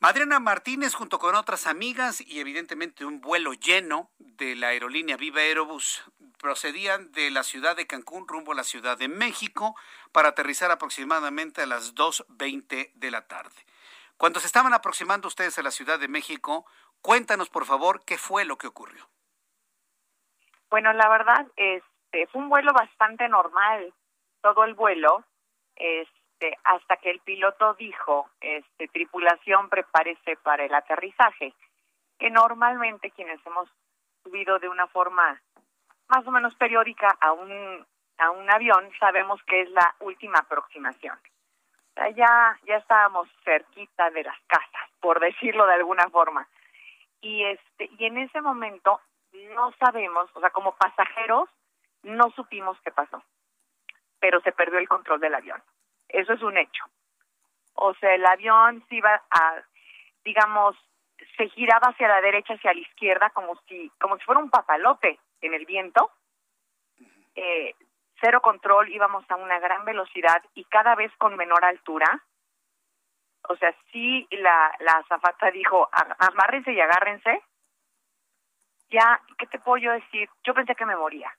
Adriana Martínez, junto con otras amigas y evidentemente un vuelo lleno de la aerolínea Viva Aerobús, procedían de la ciudad de Cancún rumbo a la Ciudad de México para aterrizar aproximadamente a las 2.20 de la tarde. Cuando se estaban aproximando ustedes a la Ciudad de México, cuéntanos por favor qué fue lo que ocurrió. Bueno, la verdad, este, fue un vuelo bastante normal, todo el vuelo. Es, este, hasta que el piloto dijo, este, tripulación, prepárese para el aterrizaje, que normalmente quienes hemos subido de una forma más o menos periódica a un, a un avión, sabemos que es la última aproximación. ya, ya estábamos cerquita de las casas, por decirlo de alguna forma. Y este, y en ese momento no sabemos, o sea, como pasajeros, no supimos qué pasó, pero se perdió el control del avión. Eso es un hecho. O sea, el avión se iba a, digamos, se giraba hacia la derecha, hacia la izquierda, como si, como si fuera un papalote en el viento. Eh, cero control, íbamos a una gran velocidad y cada vez con menor altura. O sea, sí, la, la azafata dijo, amárrense y agárrense. Ya, ¿qué te puedo yo decir? Yo pensé que me moría.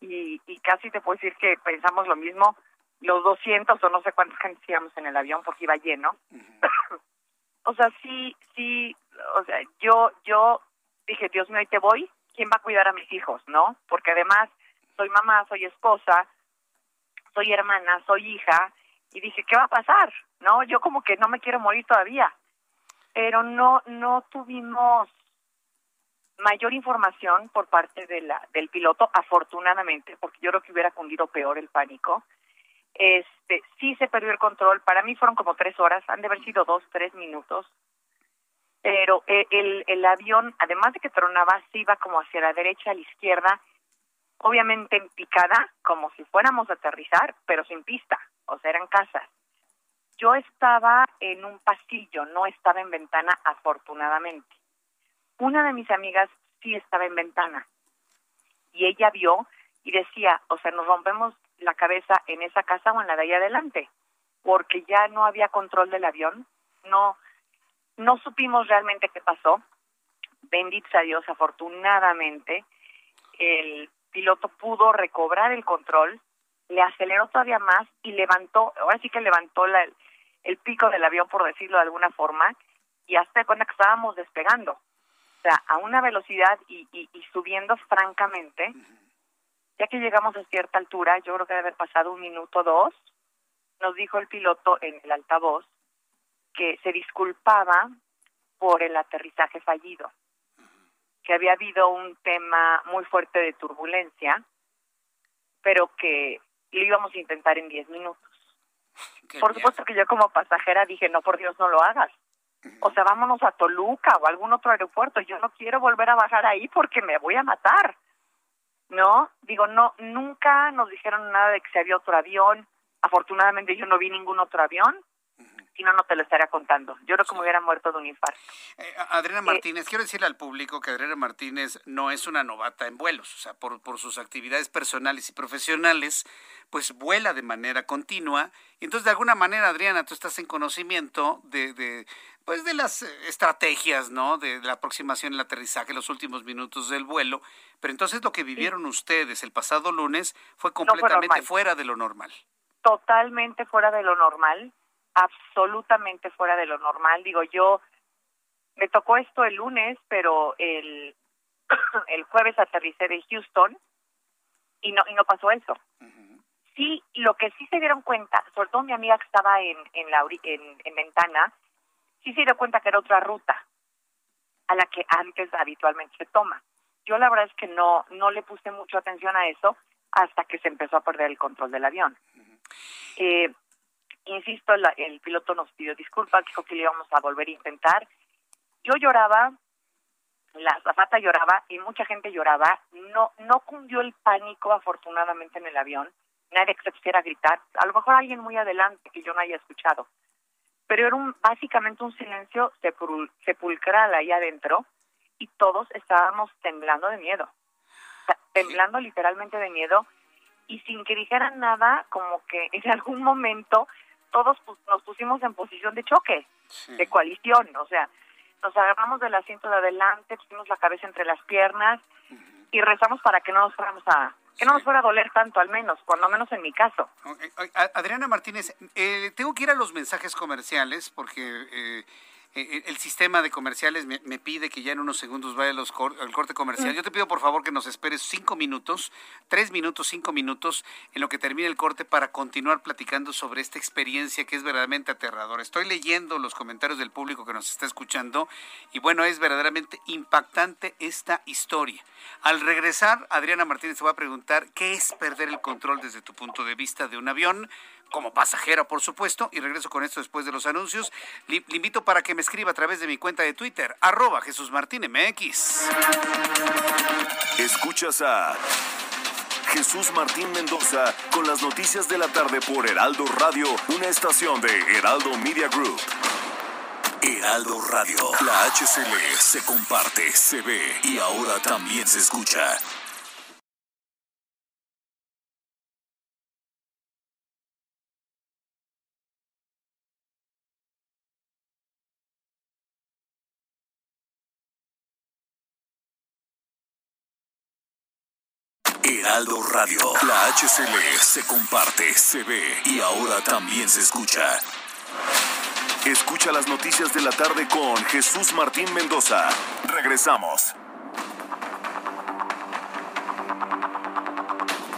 Y, y casi te puedo decir que pensamos lo mismo los 200 o no sé cuántos gente íbamos en el avión porque iba lleno. [LAUGHS] o sea, sí, sí, o sea, yo, yo dije, Dios mío, ahí te voy, ¿quién va a cuidar a mis hijos, no? Porque además soy mamá, soy esposa, soy hermana, soy hija, y dije, ¿qué va a pasar? No, yo como que no me quiero morir todavía. Pero no, no tuvimos mayor información por parte de la, del piloto, afortunadamente, porque yo creo que hubiera cundido peor el pánico. Este, sí se perdió el control. Para mí fueron como tres horas, han de haber sido dos, tres minutos. Pero eh, el, el avión, además de que tronaba, se iba como hacia la derecha, a la izquierda, obviamente en picada, como si fuéramos a aterrizar, pero sin pista, o sea, eran casas. Yo estaba en un pasillo, no estaba en ventana, afortunadamente. Una de mis amigas sí estaba en ventana y ella vio y decía, o sea, nos rompemos la cabeza en esa casa o en la de ahí adelante, porque ya no había control del avión, no, no supimos realmente qué pasó. Bendito sea Dios, afortunadamente, el piloto pudo recobrar el control, le aceleró todavía más y levantó, ahora sí que levantó la, el pico del avión, por decirlo de alguna forma, y hasta que estábamos despegando. O sea, a una velocidad y, y, y subiendo francamente, ya que llegamos a cierta altura, yo creo que debe haber pasado un minuto o dos, nos dijo el piloto en el altavoz que se disculpaba por el aterrizaje fallido, que había habido un tema muy fuerte de turbulencia, pero que lo íbamos a intentar en diez minutos. [LAUGHS] por supuesto que yo como pasajera dije, no, por Dios, no lo hagas. O sea, vámonos a Toluca o a algún otro aeropuerto. Yo no quiero volver a bajar ahí porque me voy a matar. ¿No? Digo, no, nunca nos dijeron nada de que se había otro avión, Afortunadamente yo no vi ningún otro avión, si no, no te lo estaría contando. Yo creo que me hubiera muerto de un infarto. Eh, Adriana Martínez, quiero decirle al público que Adriana Martínez no es una novata en vuelos, o sea, por, por sus actividades personales y profesionales, pues vuela de manera continua. Y entonces, de alguna manera, Adriana, tú estás en conocimiento de, de pues de las estrategias, ¿no? De, la aproximación, el aterrizaje, los últimos minutos del vuelo. Pero entonces lo que vivieron ustedes el pasado lunes fue completamente fuera de lo normal. Totalmente fuera de lo normal absolutamente fuera de lo normal. Digo, yo me tocó esto el lunes, pero el, [COUGHS] el jueves aterricé de Houston y no y no pasó eso. Sí, lo que sí se dieron cuenta, sobre todo mi amiga que estaba en en la en, en ventana, sí se dio cuenta que era otra ruta a la que antes habitualmente se toma. Yo la verdad es que no no le puse mucha atención a eso hasta que se empezó a perder el control del avión. eh, insisto, el piloto nos pidió disculpas, dijo que le íbamos a volver a intentar. Yo lloraba, la azafata lloraba y mucha gente lloraba. No, no cundió el pánico, afortunadamente, en el avión. Nadie se pusiera a gritar. A lo mejor alguien muy adelante que yo no haya escuchado. Pero era un, básicamente un silencio sepulcral ahí adentro y todos estábamos temblando de miedo. temblando literalmente de miedo y sin que dijeran nada, como que en algún momento todos nos pusimos en posición de choque, de coalición, o sea, nos agarramos del asiento de adelante, pusimos la cabeza entre las piernas y rezamos para que no nos fuéramos a que no nos fuera a doler tanto, al menos, cuando menos en mi caso. Adriana Martínez, eh, tengo que ir a los mensajes comerciales porque eh, eh, el sistema de comerciales me, pide que ya en unos segundos vaya los al corte comercial. Mm. Yo te pido por favor que nos esperes cinco minutos, tres minutos, cinco minutos, en lo que termine el corte para continuar platicando sobre esta experiencia que es verdaderamente aterradora. Estoy leyendo los comentarios del público que nos está escuchando y bueno, es verdaderamente impactante esta historia. Al regresar, Adriana Martínez te va a preguntar qué es perder el control desde tu punto de vista de un avión como pasajera, por supuesto, y regreso con esto después de los anuncios. Le, invito para que me escriba a través de mi cuenta de Twitter, arroba Jesús Martín MX. Escuchas a Jesús Martín Mendoza con las noticias de la tarde por Heraldo Radio, una estación de Heraldo Media Group. Heraldo Radio, la HCL se comparte, se ve y ahora también se escucha. Heraldo Radio. La HCL se comparte, se ve y ahora también se escucha. Escucha las noticias de la tarde con Jesús Martín Mendoza. Regresamos.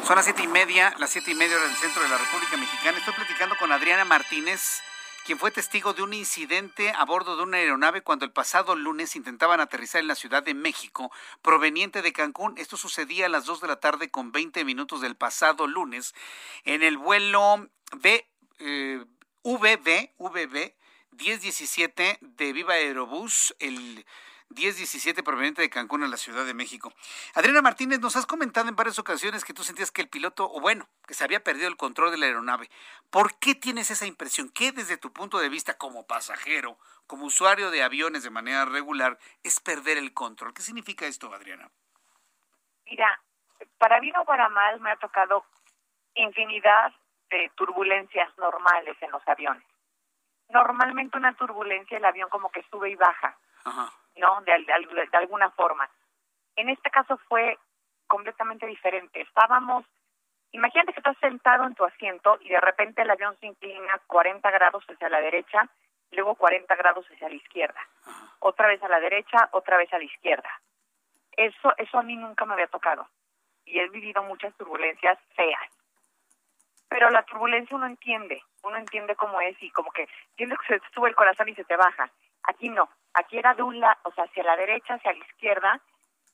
Son las siete y media, las siete y media del centro de la República Mexicana. Estoy platicando con Adriana Martínez quien fue testigo de un incidente a bordo de una aeronave cuando el pasado lunes intentaban aterrizar en la Ciudad de México proveniente de Cancún. Esto sucedía a las 2 de la tarde con 20 minutos del pasado lunes en el vuelo B, eh, VB, VB 1017 de Viva Aerobús, el 1017 proveniente de Cancún a la Ciudad de México. Adriana Martínez, nos has comentado en varias ocasiones que tú sentías que el piloto, o bueno, que se había perdido el control de la aeronave. ¿Por qué tienes esa impresión? ¿Qué desde tu punto de vista como pasajero, como usuario de aviones de manera regular, es perder el control? ¿Qué significa esto, Adriana? Mira, para bien o para mal me ha tocado infinidad de turbulencias normales en los aviones. Normalmente una turbulencia el avión como que sube y baja. Ajá. ¿No? De, de, alguna forma. En este caso fue completamente diferente. Estábamos, imagínate que estás sentado en tu asiento y de repente el avión se inclina 40 grados hacia la derecha, luego 40 grados hacia la izquierda. Otra vez a la derecha, otra vez a la izquierda. Eso, eso a mí nunca me había tocado. Y he vivido muchas turbulencias feas. Pero la turbulencia uno entiende, uno entiende cómo es y como que entiende que se te sube el corazón y se te baja. Aquí no, aquí era de un lado, o sea, hacia la derecha, hacia la izquierda,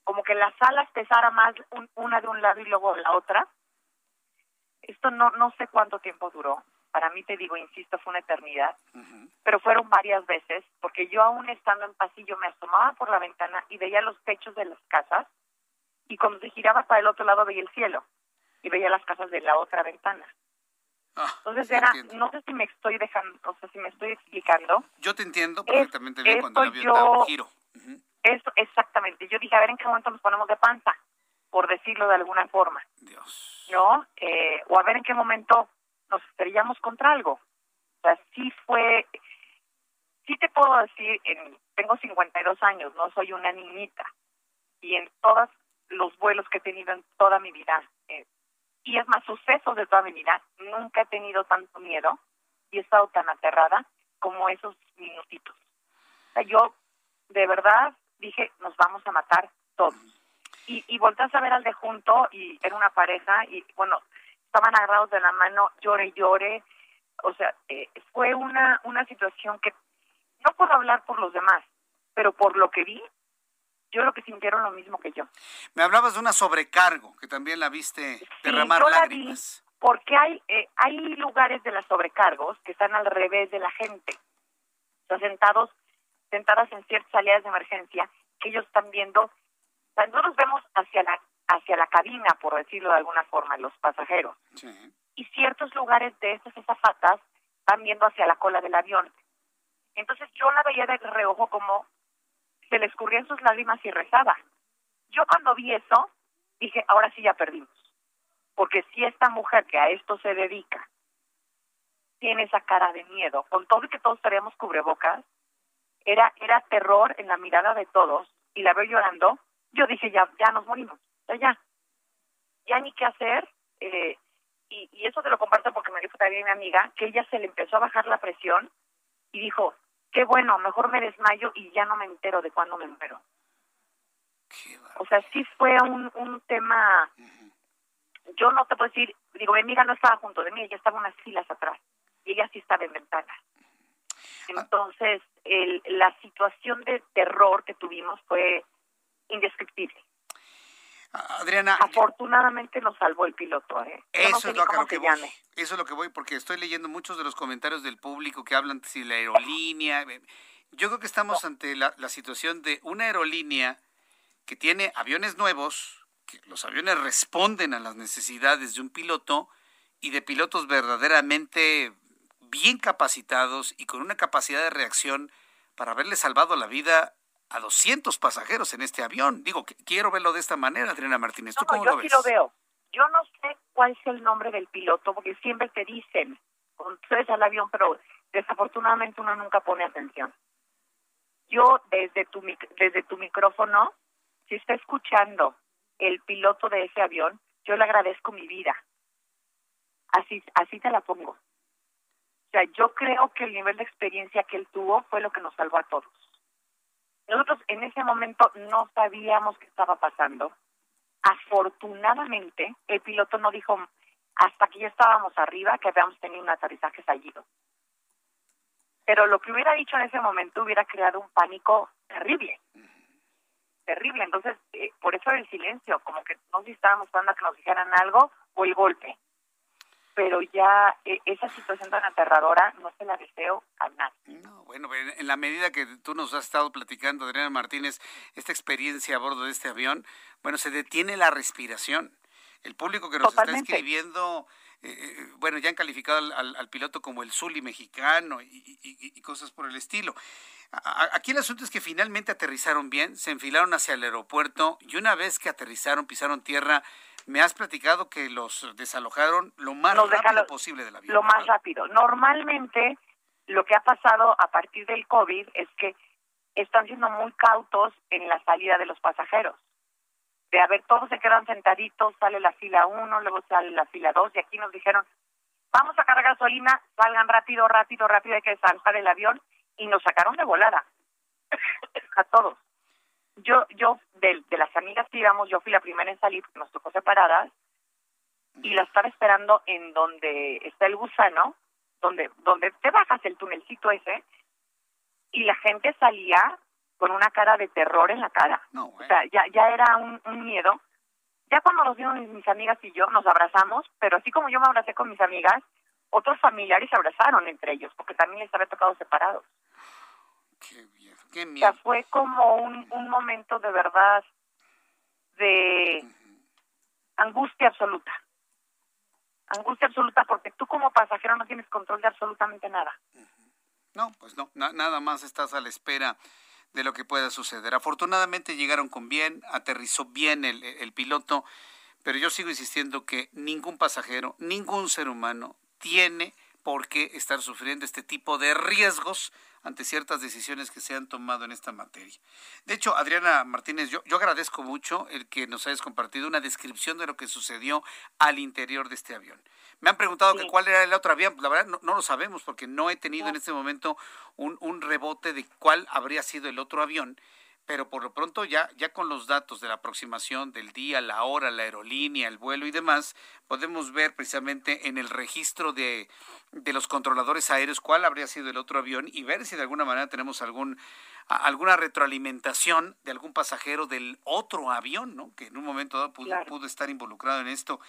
como que las alas pesara más una de un lado y luego la otra. Esto no, no sé cuánto tiempo duró. Para mí, te digo, insisto, fue una eternidad. Pero fueron varias veces, porque yo aún estando en pasillo me asomaba por la ventana y veía los techos de las casas y cuando se giraba para el otro lado veía el cielo y veía las casas de la otra ventana. Ah, Entonces era, no sé si me estoy dejando, o sea, si me estoy explicando. Yo te entiendo perfectamente bien cuando el avión da un giro. Eso, exactamente. Yo dije, a ver en qué momento nos ponemos de panza, por decirlo de alguna forma. Dios. ¿No? Eh, o a ver en qué momento nos estrellamos contra algo. O sea, sí fue, sí te puedo decir, en, tengo 52 años, no soy una niñita. Y en todos los vuelos que he tenido en toda mi vida, eh, y es más, sucesos de toda mi vida, nunca he tenido tanto miedo y he estado tan aterrada como esos minutitos. O sea, yo de verdad dije, nos vamos a matar todos. Y, y volteas a ver al de junto y era una pareja y bueno, estaban agarrados de la mano, llore llore. O sea, eh, fue una, una situación que no puedo hablar por los demás, pero por lo que vi, yo creo que sintieron lo mismo que yo. Me hablabas de una sobrecargo, que también la viste derramar yo la lágrimas. vi porque hay, eh, hay lugares de las sobrecargos que están al revés de la gente. Están sentados, sentadas en ciertas salidas de emergencia, que ellos están viendo, o sea, nosotros vemos hacia la, hacia la cabina, por decirlo de alguna forma, los pasajeros. Y ciertos lugares de estas azafatas van viendo hacia la cola del avión. Entonces yo la veía de reojo como se le escurrían sus lágrimas y rezaba. Yo cuando vi eso, dije, ahora sí ya perdimos. Porque si esta mujer que a esto se dedica tiene esa cara de miedo, con todo y que todos tenemos cubrebocas, era, era terror en la mirada de todos, y la veo llorando, yo dije, ya, ya nos morimos, ya, ya. Ya ni qué hacer, eh, y, y eso te lo comparto porque me dijo también mi amiga, que ella se le empezó a bajar la presión y dijo, qué bueno, mejor me desmayo y ya no me entero de cuándo me muero. O sea, sí fue un, un tema, yo no te puedo decir, digo, mi amiga no estaba junto de mí, ella estaba unas filas atrás y ella sí estaba en ventana. Entonces, el, la situación de terror que tuvimos fue indescriptible. Adriana. Afortunadamente nos salvó el piloto. ¿eh? No Eso sé es lo que, lo voy. Eso es lo que voy, porque estoy leyendo muchos de los comentarios del público que hablan si la aerolínea. eh, Yo creo que estamos ante la, la situación de una aerolínea que tiene aviones nuevos, que los aviones responden a las necesidades de un piloto y de pilotos verdaderamente bien capacitados y con una capacidad de reacción para haberle salvado la vida a 200 pasajeros en este avión. Digo, que- quiero verlo de esta manera, Adriana Martínez. ¿Tú No, cómo yo lo sí ves? lo veo. Yo no sé cuál es el nombre del piloto, porque siempre te dicen, subes al avión, pero desafortunadamente uno nunca pone atención. Yo, desde tu, mic- desde tu micrófono, si está escuchando el piloto de ese avión, yo le agradezco mi vida. Así, así te la pongo. O sea, yo creo que el nivel de experiencia que él tuvo fue lo que nos salvó a todos. Nosotros en ese momento no sabíamos qué estaba pasando. Afortunadamente, el piloto no dijo hasta que ya estábamos arriba que habíamos tenido un aterrizaje fallido. Pero lo que hubiera dicho en ese momento hubiera creado un pánico terrible. Terrible. Entonces, eh, por eso el silencio, como que no estábamos esperando a que nos dijeran algo o el golpe. Pero ya eh, esa situación tan aterradora no se la deseo a nadie. Bueno, en la medida que tú nos has estado platicando, Adriana Martínez, esta experiencia a bordo de este avión, bueno, se detiene la respiración. El público que nos Totalmente. está escribiendo, eh, eh, bueno, ya han calificado al, al- al piloto como el Zully mexicano y, y- y- y cosas por el estilo. A- a- Aquí el asunto es que finalmente aterrizaron bien, se enfilaron hacia el aeropuerto y una vez que aterrizaron, pisaron tierra, me has platicado que los desalojaron lo más Los rápido posible del avión. lo más rápido. Normalmente lo que ha pasado a partir del COVID es que están siendo muy cautos en la salida de los pasajeros. De a ver, todos se quedan sentaditos, sale la fila 1, luego sale la fila 2 y aquí nos dijeron, vamos a cargar gasolina, salgan rápido, rápido, rápido, hay que desalojar el avión y nos sacaron de volada [COUGHS] a todos. Yo, yo de, de las amigas que íbamos, yo fui la primera en salir, nos tocó separadas, y la estaba esperando en donde está el gusano, donde, donde te bajas el tunelcito ese, y la gente salía con una cara de terror en la cara. O sea, ya, ya era un, un miedo. Ya cuando nos vieron mis, mis amigas y yo, nos abrazamos, pero así como yo me abracé con mis amigas, otros familiares se abrazaron entre ellos, porque también les había tocado separados. Qué O sea, fue como un, un momento de verdad de angustia absoluta. angustia absoluta porque tú como pasajero no tienes control de absolutamente nada. No, pues no, nada más estás a la espera de lo que pueda suceder. Afortunadamente llegaron con bien, aterrizó bien el, el piloto, pero yo sigo insistiendo que ningún pasajero, ningún ser humano tiene por qué estar sufriendo este tipo de riesgos ante ciertas decisiones que se han tomado en esta materia. De hecho, Adriana Martínez, yo, yo agradezco mucho el que nos hayas compartido una descripción de lo que sucedió al interior de este avión. Me han preguntado que cuál era el otro avión. La verdad, no, lo sabemos porque no he tenido en este momento un, un rebote de cuál habría sido el otro avión pero por lo pronto ya, ya con los datos de la aproximación del día, la hora, la aerolínea, el vuelo y demás, podemos ver precisamente en el registro de, de los controladores aéreos cuál habría sido el otro avión y ver si de alguna manera tenemos algún alguna retroalimentación de algún pasajero del otro avión, ¿no? Que en un momento dado pudo, estar involucrado en esto.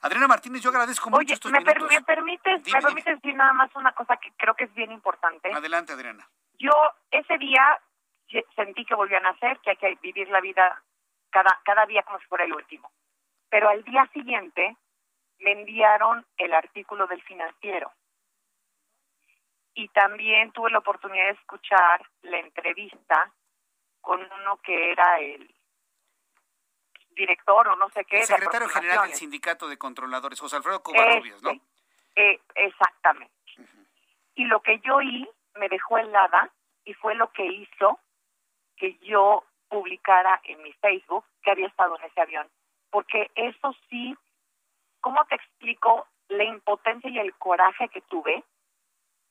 Adriana Martínez, yo agradezco mucho estos me, me permites, me permites decir nada más una cosa que creo que es bien importante. Adelante, Adriana. Yo ese día sentí que volvían a nacer, que hay que vivir la vida cada, cada día como si fuera el último. Pero al día siguiente me enviaron el artículo del financiero. Y también tuve la oportunidad de escuchar la entrevista con uno que era el director o no sé qué. El secretario general del Sindicato de Controladores, José Alfredo Covarrubias, ¿no? Este, eh, exactamente. Y lo que yo oí me dejó helada y fue lo que hizo que yo publicara en mi Facebook que había estado en ese avión. Porque eso sí, ¿cómo te explico la impotencia y el coraje que tuve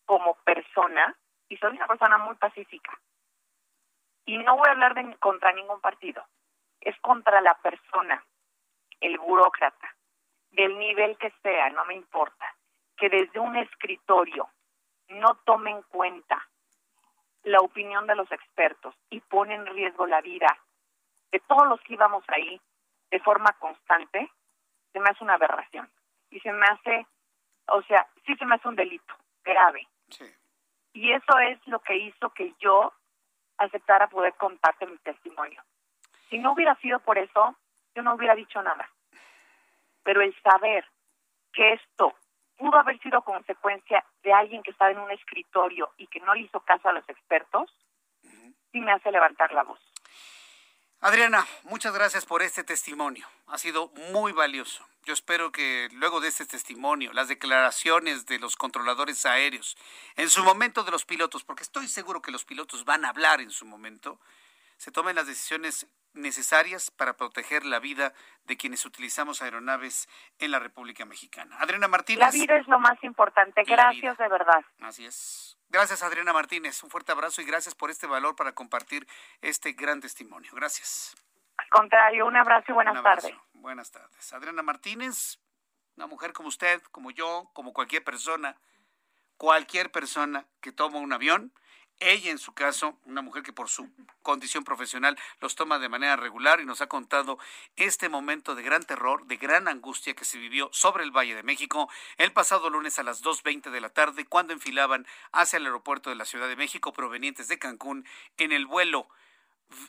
como persona? Y soy una persona muy pacífica. Y no voy a hablar de contra ningún partido. Es contra la persona, el burócrata, del nivel que sea, no me importa, que desde un escritorio no tome en cuenta la opinión de los expertos y pone en riesgo la vida de todos los que íbamos ahí de forma constante, se me hace una aberración. Y se me hace, o sea, sí se me hace un delito grave. Y eso es lo que hizo que yo aceptara poder contarte mi testimonio. Si no hubiera sido por eso, yo no hubiera dicho nada. Pero el saber que esto pudo haber sido consecuencia de alguien que estaba en un escritorio y que no le hizo caso a los expertos, sí me hace levantar la voz. Adriana, muchas gracias por este testimonio. Ha sido muy valioso. Yo espero que luego de este testimonio, las declaraciones de los controladores aéreos, en su momento de los pilotos, porque estoy seguro que los pilotos van a hablar en su momento, se tomen las decisiones necesarias para proteger la vida de quienes utilizamos aeronaves en la República Mexicana. Adriana Martínez. La vida es lo más importante. Gracias de verdad. Así es. Gracias, Adriana Martínez. Un fuerte abrazo y gracias por este valor para compartir este gran testimonio. Gracias. Al contrario, un abrazo y buenas tardes. Buenas tardes. Adriana Martínez, una mujer como usted, como yo, como cualquier persona, cualquier persona que toma un avión ella, en su caso, una mujer que por su condición profesional los toma de manera regular y nos ha contado este momento de gran terror, de gran angustia que se vivió sobre el Valle de México el pasado lunes a las 2.20 de la tarde cuando enfilaban hacia el aeropuerto de la Ciudad de México provenientes de Cancún en el vuelo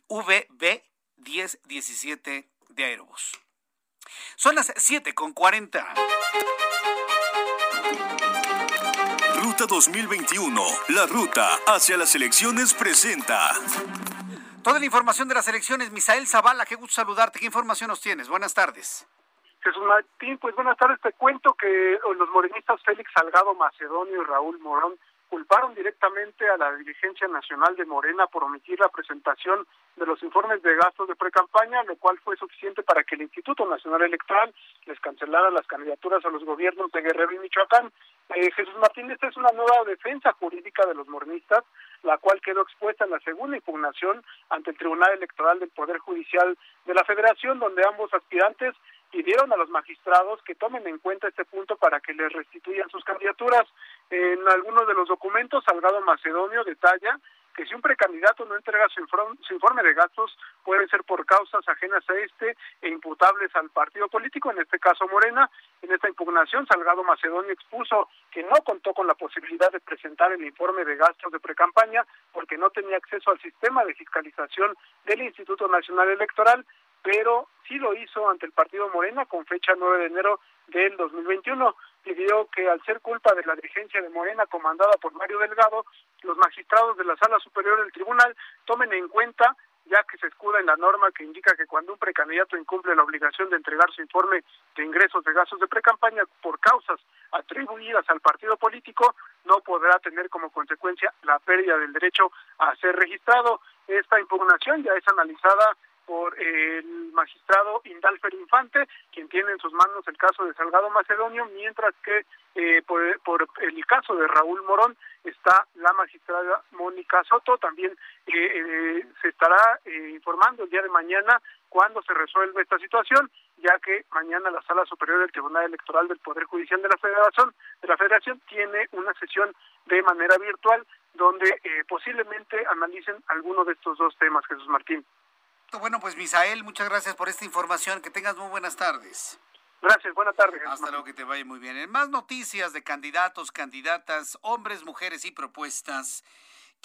VB 1017 de Aerobús. Son las 7 con 40. Ruta 2021, la ruta hacia las elecciones presenta. Toda la información de las elecciones, Misael Zavala, qué gusto saludarte. ¿Qué información nos tienes? Buenas tardes. Jesús Martín, pues buenas tardes. Te cuento que los morenistas Félix Salgado Macedonio y Raúl Morón culparon directamente a la dirigencia nacional de Morena por omitir la presentación de los informes de gastos de precampaña, lo cual fue suficiente para que el Instituto Nacional Electoral les cancelara las candidaturas a los gobiernos de Guerrero y Michoacán. Eh, Jesús Martín, esta es una nueva defensa jurídica de los morenistas, la cual quedó expuesta en la segunda impugnación ante el Tribunal Electoral del Poder Judicial de la Federación, donde ambos aspirantes pidieron a los magistrados que tomen en cuenta este punto para que les restituyan sus candidaturas. En algunos de los documentos, Salgado Macedonio detalla que si un precandidato no entrega su, informe de gastos puede ser por causas ajenas a este e imputables al partido político, en este caso Morena. En esta impugnación, Salgado Macedonio expuso que no contó con la posibilidad de presentar el informe de gastos de precampaña porque no tenía acceso al sistema de fiscalización del Instituto Nacional Electoral pero sí lo hizo ante el partido Morena con fecha 9 de enero del 2021. Pidió que al ser culpa de la dirigencia de Morena comandada por Mario Delgado, los magistrados de la Sala Superior del Tribunal tomen en cuenta ya que se escuda en la norma que indica que cuando un precandidato incumple la obligación de entregar su informe de ingresos de gastos de precampaña por causas atribuidas al partido político, no podrá tener como consecuencia la pérdida del derecho a ser registrado. Esta impugnación ya es analizada por el magistrado Indalfer Infante, quien tiene en sus manos el caso de Salgado Macedonio, mientras que eh, por, el caso de Raúl Morón está la magistrada Mónica Soto. También eh, eh, se estará informando el día de mañana cuando se resuelve esta situación, ya que mañana la Sala Superior del Tribunal Electoral del Poder Judicial de la Federación, de la Federación tiene una sesión de manera virtual donde posiblemente analicen alguno de estos dos temas, Jesús Martín. Bueno, pues Misael, muchas gracias por esta información. Que tengas muy buenas tardes. Gracias, buenas tardes. Hasta luego, que te vaya muy bien. En más noticias de candidatos, candidatas, hombres, mujeres y propuestas.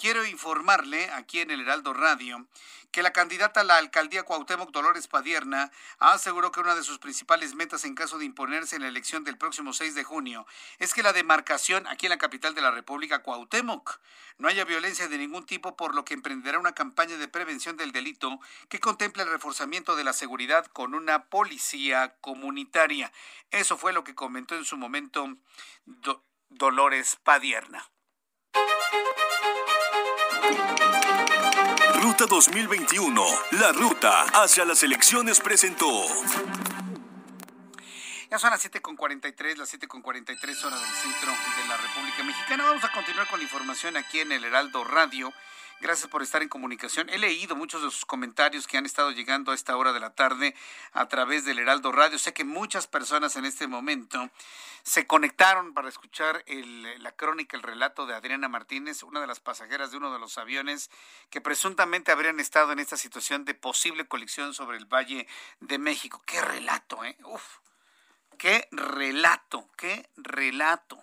Quiero informarle aquí en el Heraldo Radio que la candidata a la alcaldía Cuauhtémoc Dolores Padierna aseguró que una de sus principales metas en caso de imponerse en la elección del próximo 6 de junio es que la demarcación aquí en la capital de la República Cuauhtémoc no haya violencia de ningún tipo, por lo que emprenderá una campaña de prevención del delito que contempla el reforzamiento de la seguridad con una policía comunitaria. Eso fue lo que comentó en su momento Dolores Padierna. Ruta 2021, la ruta hacia las elecciones presentó. Ya son las 7.43, las 7.43 horas del centro de la República Mexicana. Vamos a continuar con la información aquí en el Heraldo Radio. Gracias por estar en comunicación. He leído muchos de sus comentarios que han estado llegando a esta hora de la tarde a través del Heraldo Radio. Sé que muchas personas en este momento se conectaron para escuchar la crónica, el relato de Adriana Martínez, una de las pasajeras de uno de los aviones que presuntamente habrían estado en esta situación de posible colisión sobre el Valle de México. Qué relato, ¿eh? Uf, qué relato, qué relato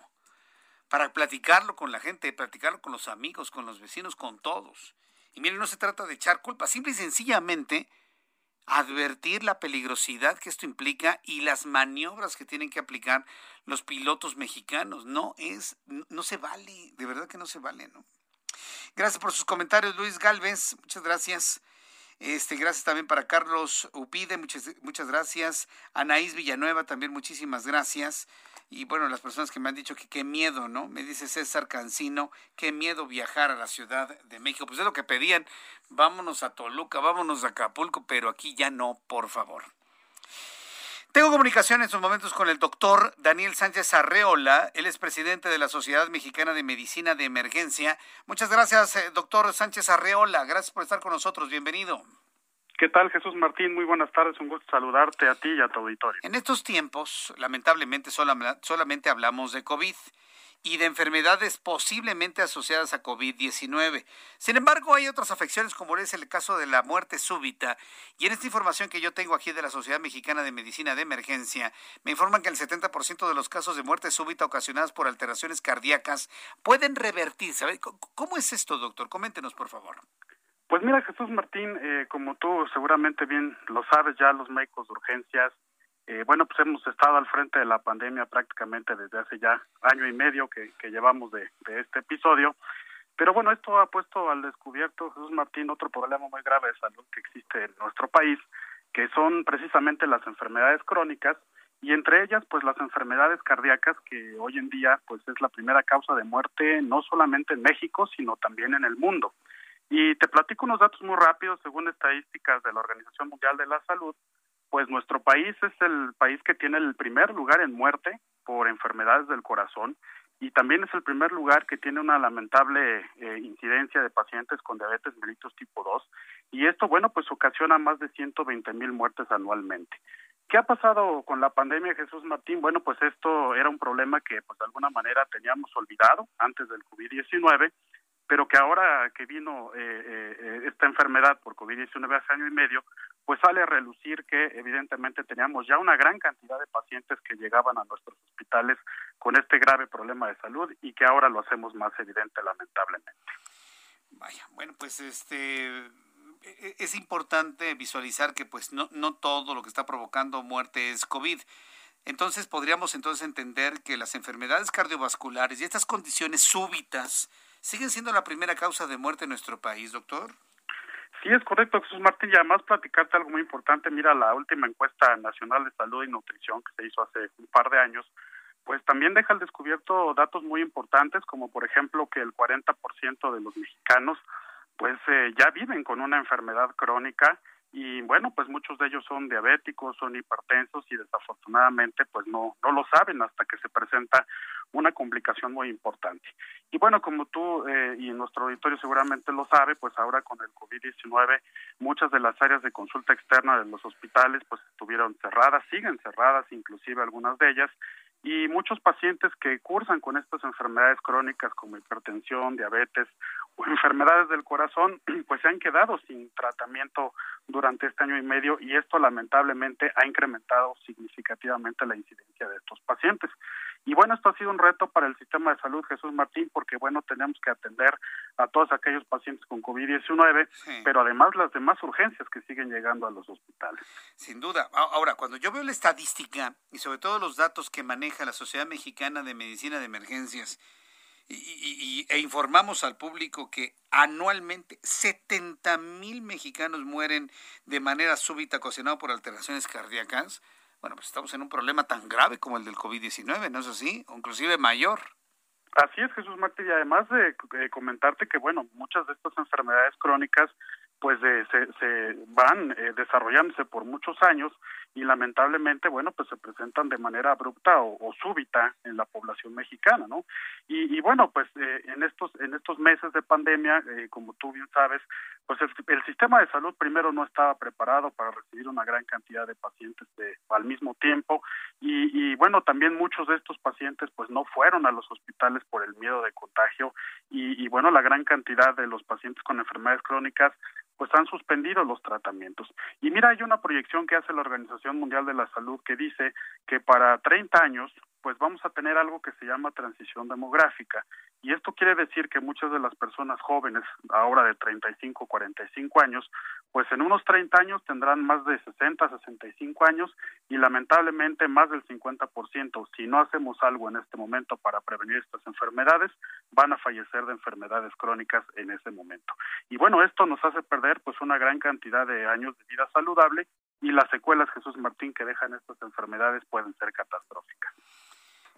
para platicarlo con la gente, platicarlo con los amigos, con los vecinos, con todos. Y miren, no se trata de echar culpa, simple y sencillamente advertir la peligrosidad que esto implica y las maniobras que tienen que aplicar los pilotos mexicanos. No es, no se vale, de verdad que no se vale. Gracias por sus comentarios, Luis Galvez, muchas gracias. Este, gracias también para Carlos Upide, muchas, muchas gracias. Anaís Villanueva, también muchísimas gracias. Y bueno, las personas que me han dicho que qué miedo, ¿no? Me dice César Cancino, qué miedo viajar a la Ciudad de México. Pues es lo que pedían, vámonos a Toluca, vámonos a Acapulco, pero aquí ya no, por favor. Tengo comunicación en estos momentos con el doctor Daniel Sánchez Arreola, él es presidente de la Sociedad Mexicana de Medicina de Emergencia. Muchas gracias, eh, doctor Sánchez Arreola, gracias por estar con nosotros, bienvenido. ¿Qué tal, Jesús Martín? Muy buenas tardes, un gusto saludarte a ti y a tu auditorio. En estos tiempos, lamentablemente, solamente hablamos de COVID y de enfermedades posiblemente asociadas a COVID-19. Sin embargo, hay otras afecciones, como es el caso de la muerte súbita. Y en esta información que yo tengo aquí de la Sociedad Mexicana de Medicina de Emergencia, me informan que el 70% de los casos de muerte súbita ocasionadas por alteraciones cardíacas pueden revertirse. ¿Cómo es esto, doctor? Coméntenos, por favor. Pues mira, Jesús Martín, eh, como tú seguramente bien lo sabes ya, los médicos de urgencias, eh, bueno, pues hemos estado al frente de la pandemia prácticamente desde hace ya año y medio que, llevamos de, este episodio. Pero bueno, esto ha puesto al descubierto, Jesús Martín, otro problema muy grave de salud que existe en nuestro país, que son precisamente las enfermedades crónicas y entre ellas pues las enfermedades cardíacas que hoy en día pues es la primera causa de muerte no solamente en México, sino también en el mundo. Y te platico unos datos muy rápidos, según estadísticas de la Organización Mundial de la Salud, pues nuestro país es el país que tiene el primer lugar en muerte por enfermedades del corazón y también es el primer lugar que tiene una lamentable eh, incidencia de pacientes con diabetes mellitus tipo 2 y esto, bueno, pues ocasiona más de 120 mil muertes anualmente. ¿Qué ha pasado con la pandemia, Jesús Martín? Bueno, pues esto era un problema que pues de alguna manera teníamos olvidado antes del COVID-19 pero que ahora que vino eh, eh, esta enfermedad por COVID-19 hace año y medio, pues sale a relucir que evidentemente teníamos ya una gran cantidad de pacientes que llegaban a nuestros hospitales con este grave problema de salud y que ahora lo hacemos más evidente lamentablemente. Vaya, bueno, pues este e, es importante visualizar que pues no, no todo lo que está provocando muerte es COVID. Entonces podríamos entonces entender que las enfermedades cardiovasculares y estas condiciones súbitas siguen siendo la primera causa de muerte en nuestro país, doctor. Sí, es correcto, Jesús Martín. Y además platicarte algo muy importante. Mira, la última encuesta nacional de salud y nutrición que se hizo hace un par de años, pues también deja al descubierto datos muy importantes, como por ejemplo que el 40% de los mexicanos pues eh, ya viven con una enfermedad crónica y bueno, pues muchos de ellos son diabéticos, son hipertensos y desafortunadamente pues no no lo saben hasta que se presenta una complicación muy importante. Y bueno, como tú eh, y nuestro auditorio seguramente lo sabe, pues ahora con el COVID-19 muchas de las áreas de consulta externa de los hospitales pues estuvieron cerradas, siguen cerradas inclusive algunas de ellas y muchos pacientes que cursan con estas enfermedades crónicas como hipertensión, diabetes enfermedades del corazón, [CLEARS THROAT] pues se han quedado sin tratamiento durante este año y medio y esto lamentablemente ha incrementado significativamente la incidencia de estos pacientes. Y bueno, esto ha sido un reto para el sistema de salud Jesús Martín porque bueno, tenemos que atender a todos aquellos pacientes con COVID-19, pero además las demás urgencias que siguen llegando a los hospitales. Sin duda. Ahora, cuando yo veo la estadística y sobre todo los datos que maneja la Sociedad Mexicana de Medicina de Emergencias, y, e informamos al público que anualmente 70 mil mexicanos mueren de manera súbita ocasionado por alteraciones cardíacas, bueno, pues estamos en un problema tan grave como el del COVID-19, ¿no es así? O inclusive mayor. Así es, Jesús Martí, y además de comentarte que, bueno, muchas de estas enfermedades crónicas pues eh, se, se van eh, desarrollándose por muchos años y lamentablemente, bueno, pues se presentan de manera abrupta o, súbita en la población mexicana, ¿no? Y, bueno, pues eh, en estos en estos meses de pandemia, eh, como tú bien sabes, pues el, sistema de salud primero no estaba preparado para recibir una gran cantidad de pacientes de, al mismo tiempo y, y bueno, también muchos de estos pacientes pues no fueron a los hospitales por el miedo de contagio y, y bueno, la gran cantidad de los pacientes con enfermedades crónicas pues han suspendido los tratamientos. Y mira, hay una proyección que hace la Organización Mundial de la Salud que dice que para 30 años pues vamos a tener algo que se llama transición demográfica. Y esto quiere decir que muchas de las personas jóvenes, ahora de 35, 45 años, pues en unos 30 años tendrán más de 60, 65 años y lamentablemente más del 50%, si no hacemos algo en este momento para prevenir estas enfermedades, van a fallecer de enfermedades crónicas en ese momento. Y bueno, esto nos hace perder pues una gran cantidad de años de vida saludable y las secuelas, Jesús Martín, que dejan estas enfermedades pueden ser catastróficas.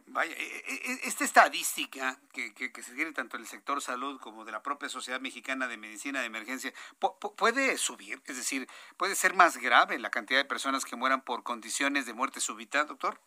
Vaya, e, e, e, esta estadística que, se tiene tanto en el sector salud como de la propia Sociedad Mexicana de Medicina de Emergencia, ¿puede subir? Es decir, ¿puede ser más grave la cantidad de personas que mueran por condiciones de muerte súbita, doctor?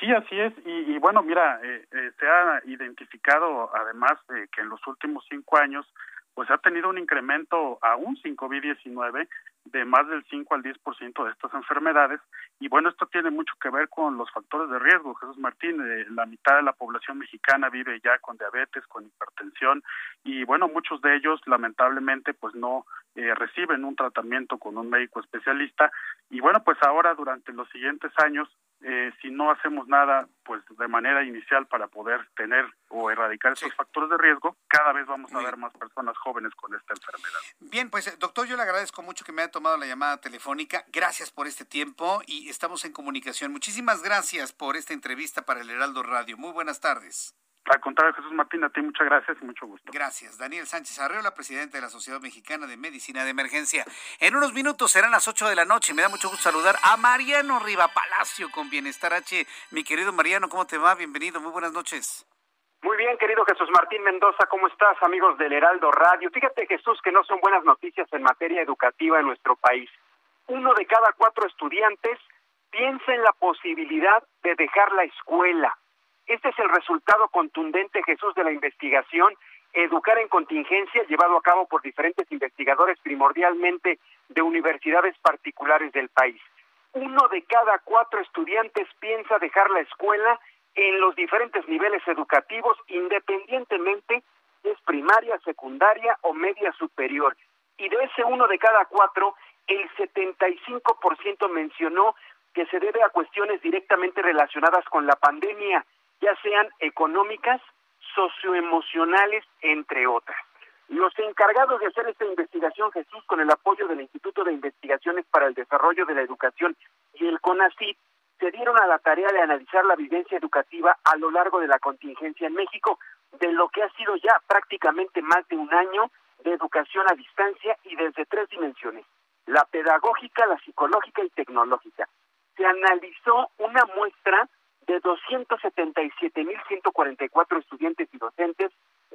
Sí, así es. Y, bueno, mira, eh, eh, se ha identificado además eh, que en los últimos cinco años pues ha tenido un incremento aún sin COVID-19 de más del 5 al 10% de estas enfermedades. Y bueno, esto tiene mucho que ver con los factores de riesgo. Jesús Martín, eh, la mitad de la población mexicana vive ya con diabetes, con hipertensión y bueno, muchos de ellos lamentablemente pues no eh, reciben un tratamiento con un médico especialista. Y bueno, pues ahora durante los siguientes años eh, si no hacemos nada pues de manera inicial para poder tener o erradicar esos factores de riesgo, cada vez vamos a ver más personas jóvenes con esta enfermedad. Bien, pues eh, doctor, yo le agradezco mucho que me haya tomado la llamada telefónica. Gracias por este tiempo y estamos en comunicación. Muchísimas gracias por esta entrevista para el Heraldo Radio. Muy buenas tardes. Al contrario, Jesús Martín, a ti muchas gracias y mucho gusto. Gracias. Daniel Sánchez Arreola, presidente de la Sociedad Mexicana de Medicina de Emergencia. En unos minutos serán las 8 de la noche. Me da mucho gusto saludar a Mariano Riva Palacio con Bienestar H. Mi querido Mariano, ¿cómo te va? Bienvenido. Muy buenas noches. Muy bien, querido Jesús Martín Mendoza, ¿cómo estás, amigos del Heraldo Radio? Fíjate, Jesús, que no son buenas noticias en materia educativa en nuestro país. Uno de cada cuatro estudiantes piensa en la posibilidad de dejar la escuela este es el resultado contundente, Jesús, de la investigación Educar en Contingencia, llevado a cabo por diferentes investigadores, primordialmente de universidades particulares del país. Uno de cada cuatro estudiantes piensa dejar la escuela en los diferentes niveles educativos, independientemente es primaria, secundaria o media superior. Y de ese uno de cada cuatro, el 75% mencionó que se debe a cuestiones directamente relacionadas con la pandemia ya sean económicas, socioemocionales, entre otras. Los encargados de hacer esta investigación, Jesús, con el apoyo del Instituto de Investigaciones para el Desarrollo de la Educación y el CONACYT, se dieron a la tarea de analizar la vivencia educativa a lo largo de la contingencia en México, de lo que ha sido ya prácticamente más de un año de educación a distancia y desde tres dimensiones, la pedagógica, la psicológica y tecnológica. Se analizó una muestra de 277.144 estudiantes y docentes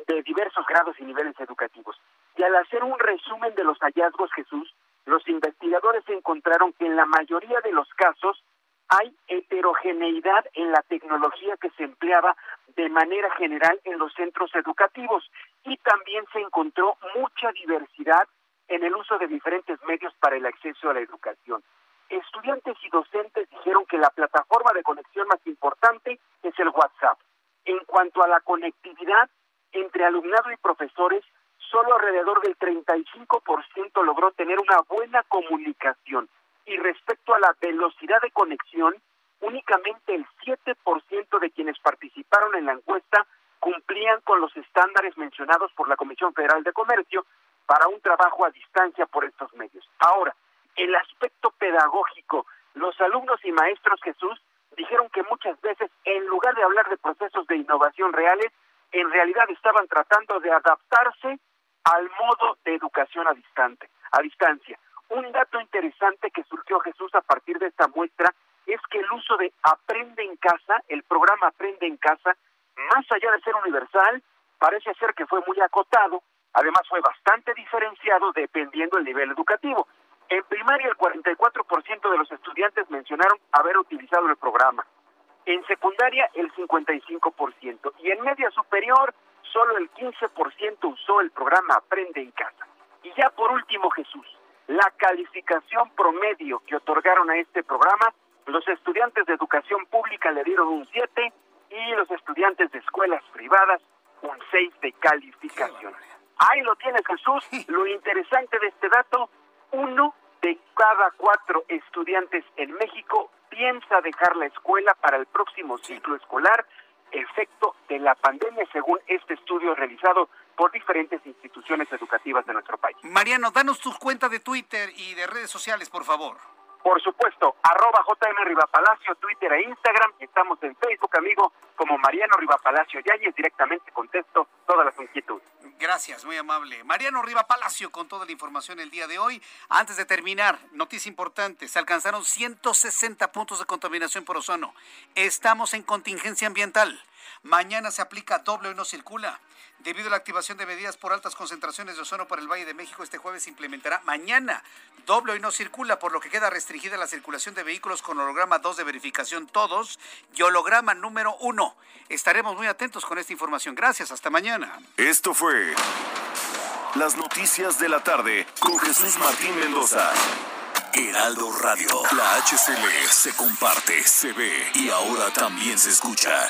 de diversos grados y niveles educativos. Y al hacer un resumen de los hallazgos, Jesús, los investigadores encontraron que en la mayoría de los casos hay heterogeneidad en la tecnología que se empleaba de manera general en los centros educativos y también se encontró mucha diversidad en el uso de diferentes medios para el acceso a la educación. Estudiantes y docentes dijeron que la plataforma de conexión más importante es el WhatsApp. En cuanto a la conectividad entre alumnado y profesores, solo alrededor del 35% logró tener una buena comunicación y respecto a la velocidad de conexión, únicamente el 7% de quienes participaron en la encuesta cumplían con los estándares mencionados por la Comisión Federal de Comercio para un trabajo a distancia por estos medios. Ahora, el aspecto pedagógico, los alumnos y maestros Jesús dijeron que muchas veces, en lugar de hablar de procesos de innovación reales, en realidad estaban tratando de adaptarse al modo de educación a, distante, a distancia. Un dato interesante que surgió Jesús a partir de esta muestra es que el uso de Aprende en Casa, el programa Aprende en Casa, más allá de ser universal, parece ser que fue muy acotado, además fue bastante diferenciado dependiendo del nivel educativo. En primaria el 44% de los estudiantes mencionaron haber utilizado el programa. En secundaria el 55% y en media superior solo el 15% usó el programa Aprende en Casa. Y ya por último, Jesús, la calificación promedio que otorgaron a este programa, los estudiantes de educación pública le dieron un 7 y los estudiantes de escuelas privadas un 6 de calificación. Ahí lo tienes Jesús. Lo interesante de este dato, uno de cada cuatro estudiantes en México piensa dejar la escuela para el próximo ciclo escolar, efecto de la pandemia, según este estudio realizado por diferentes instituciones educativas de nuestro país. Mariano, danos tus cuentas de Twitter y de redes sociales, por favor. Por supuesto, arroba JM Rivapalacio, Twitter e Instagram. Estamos en Facebook, amigo, como Mariano Rivapalacio Yáñez. Directamente contesto todas las inquietudes. Gracias, muy amable. Mariano Riva Palacio con toda la información el día de hoy. Antes de terminar, noticia importante, se alcanzaron 160 puntos de contaminación por ozono. Estamos en contingencia ambiental. Mañana se aplica doble y no circula. Debido a la activación de medidas por altas concentraciones de ozono por el Valle de México, este jueves se implementará mañana doble y no circula, por lo que queda restringida la circulación de vehículos con holograma 2 de verificación todos y holograma número 1. Estaremos muy atentos con esta información. Gracias, hasta mañana. Esto fue las noticias de la tarde con Jesús Martín Mendoza. Heraldo Radio, la HCL se comparte, se ve y ahora también se escucha.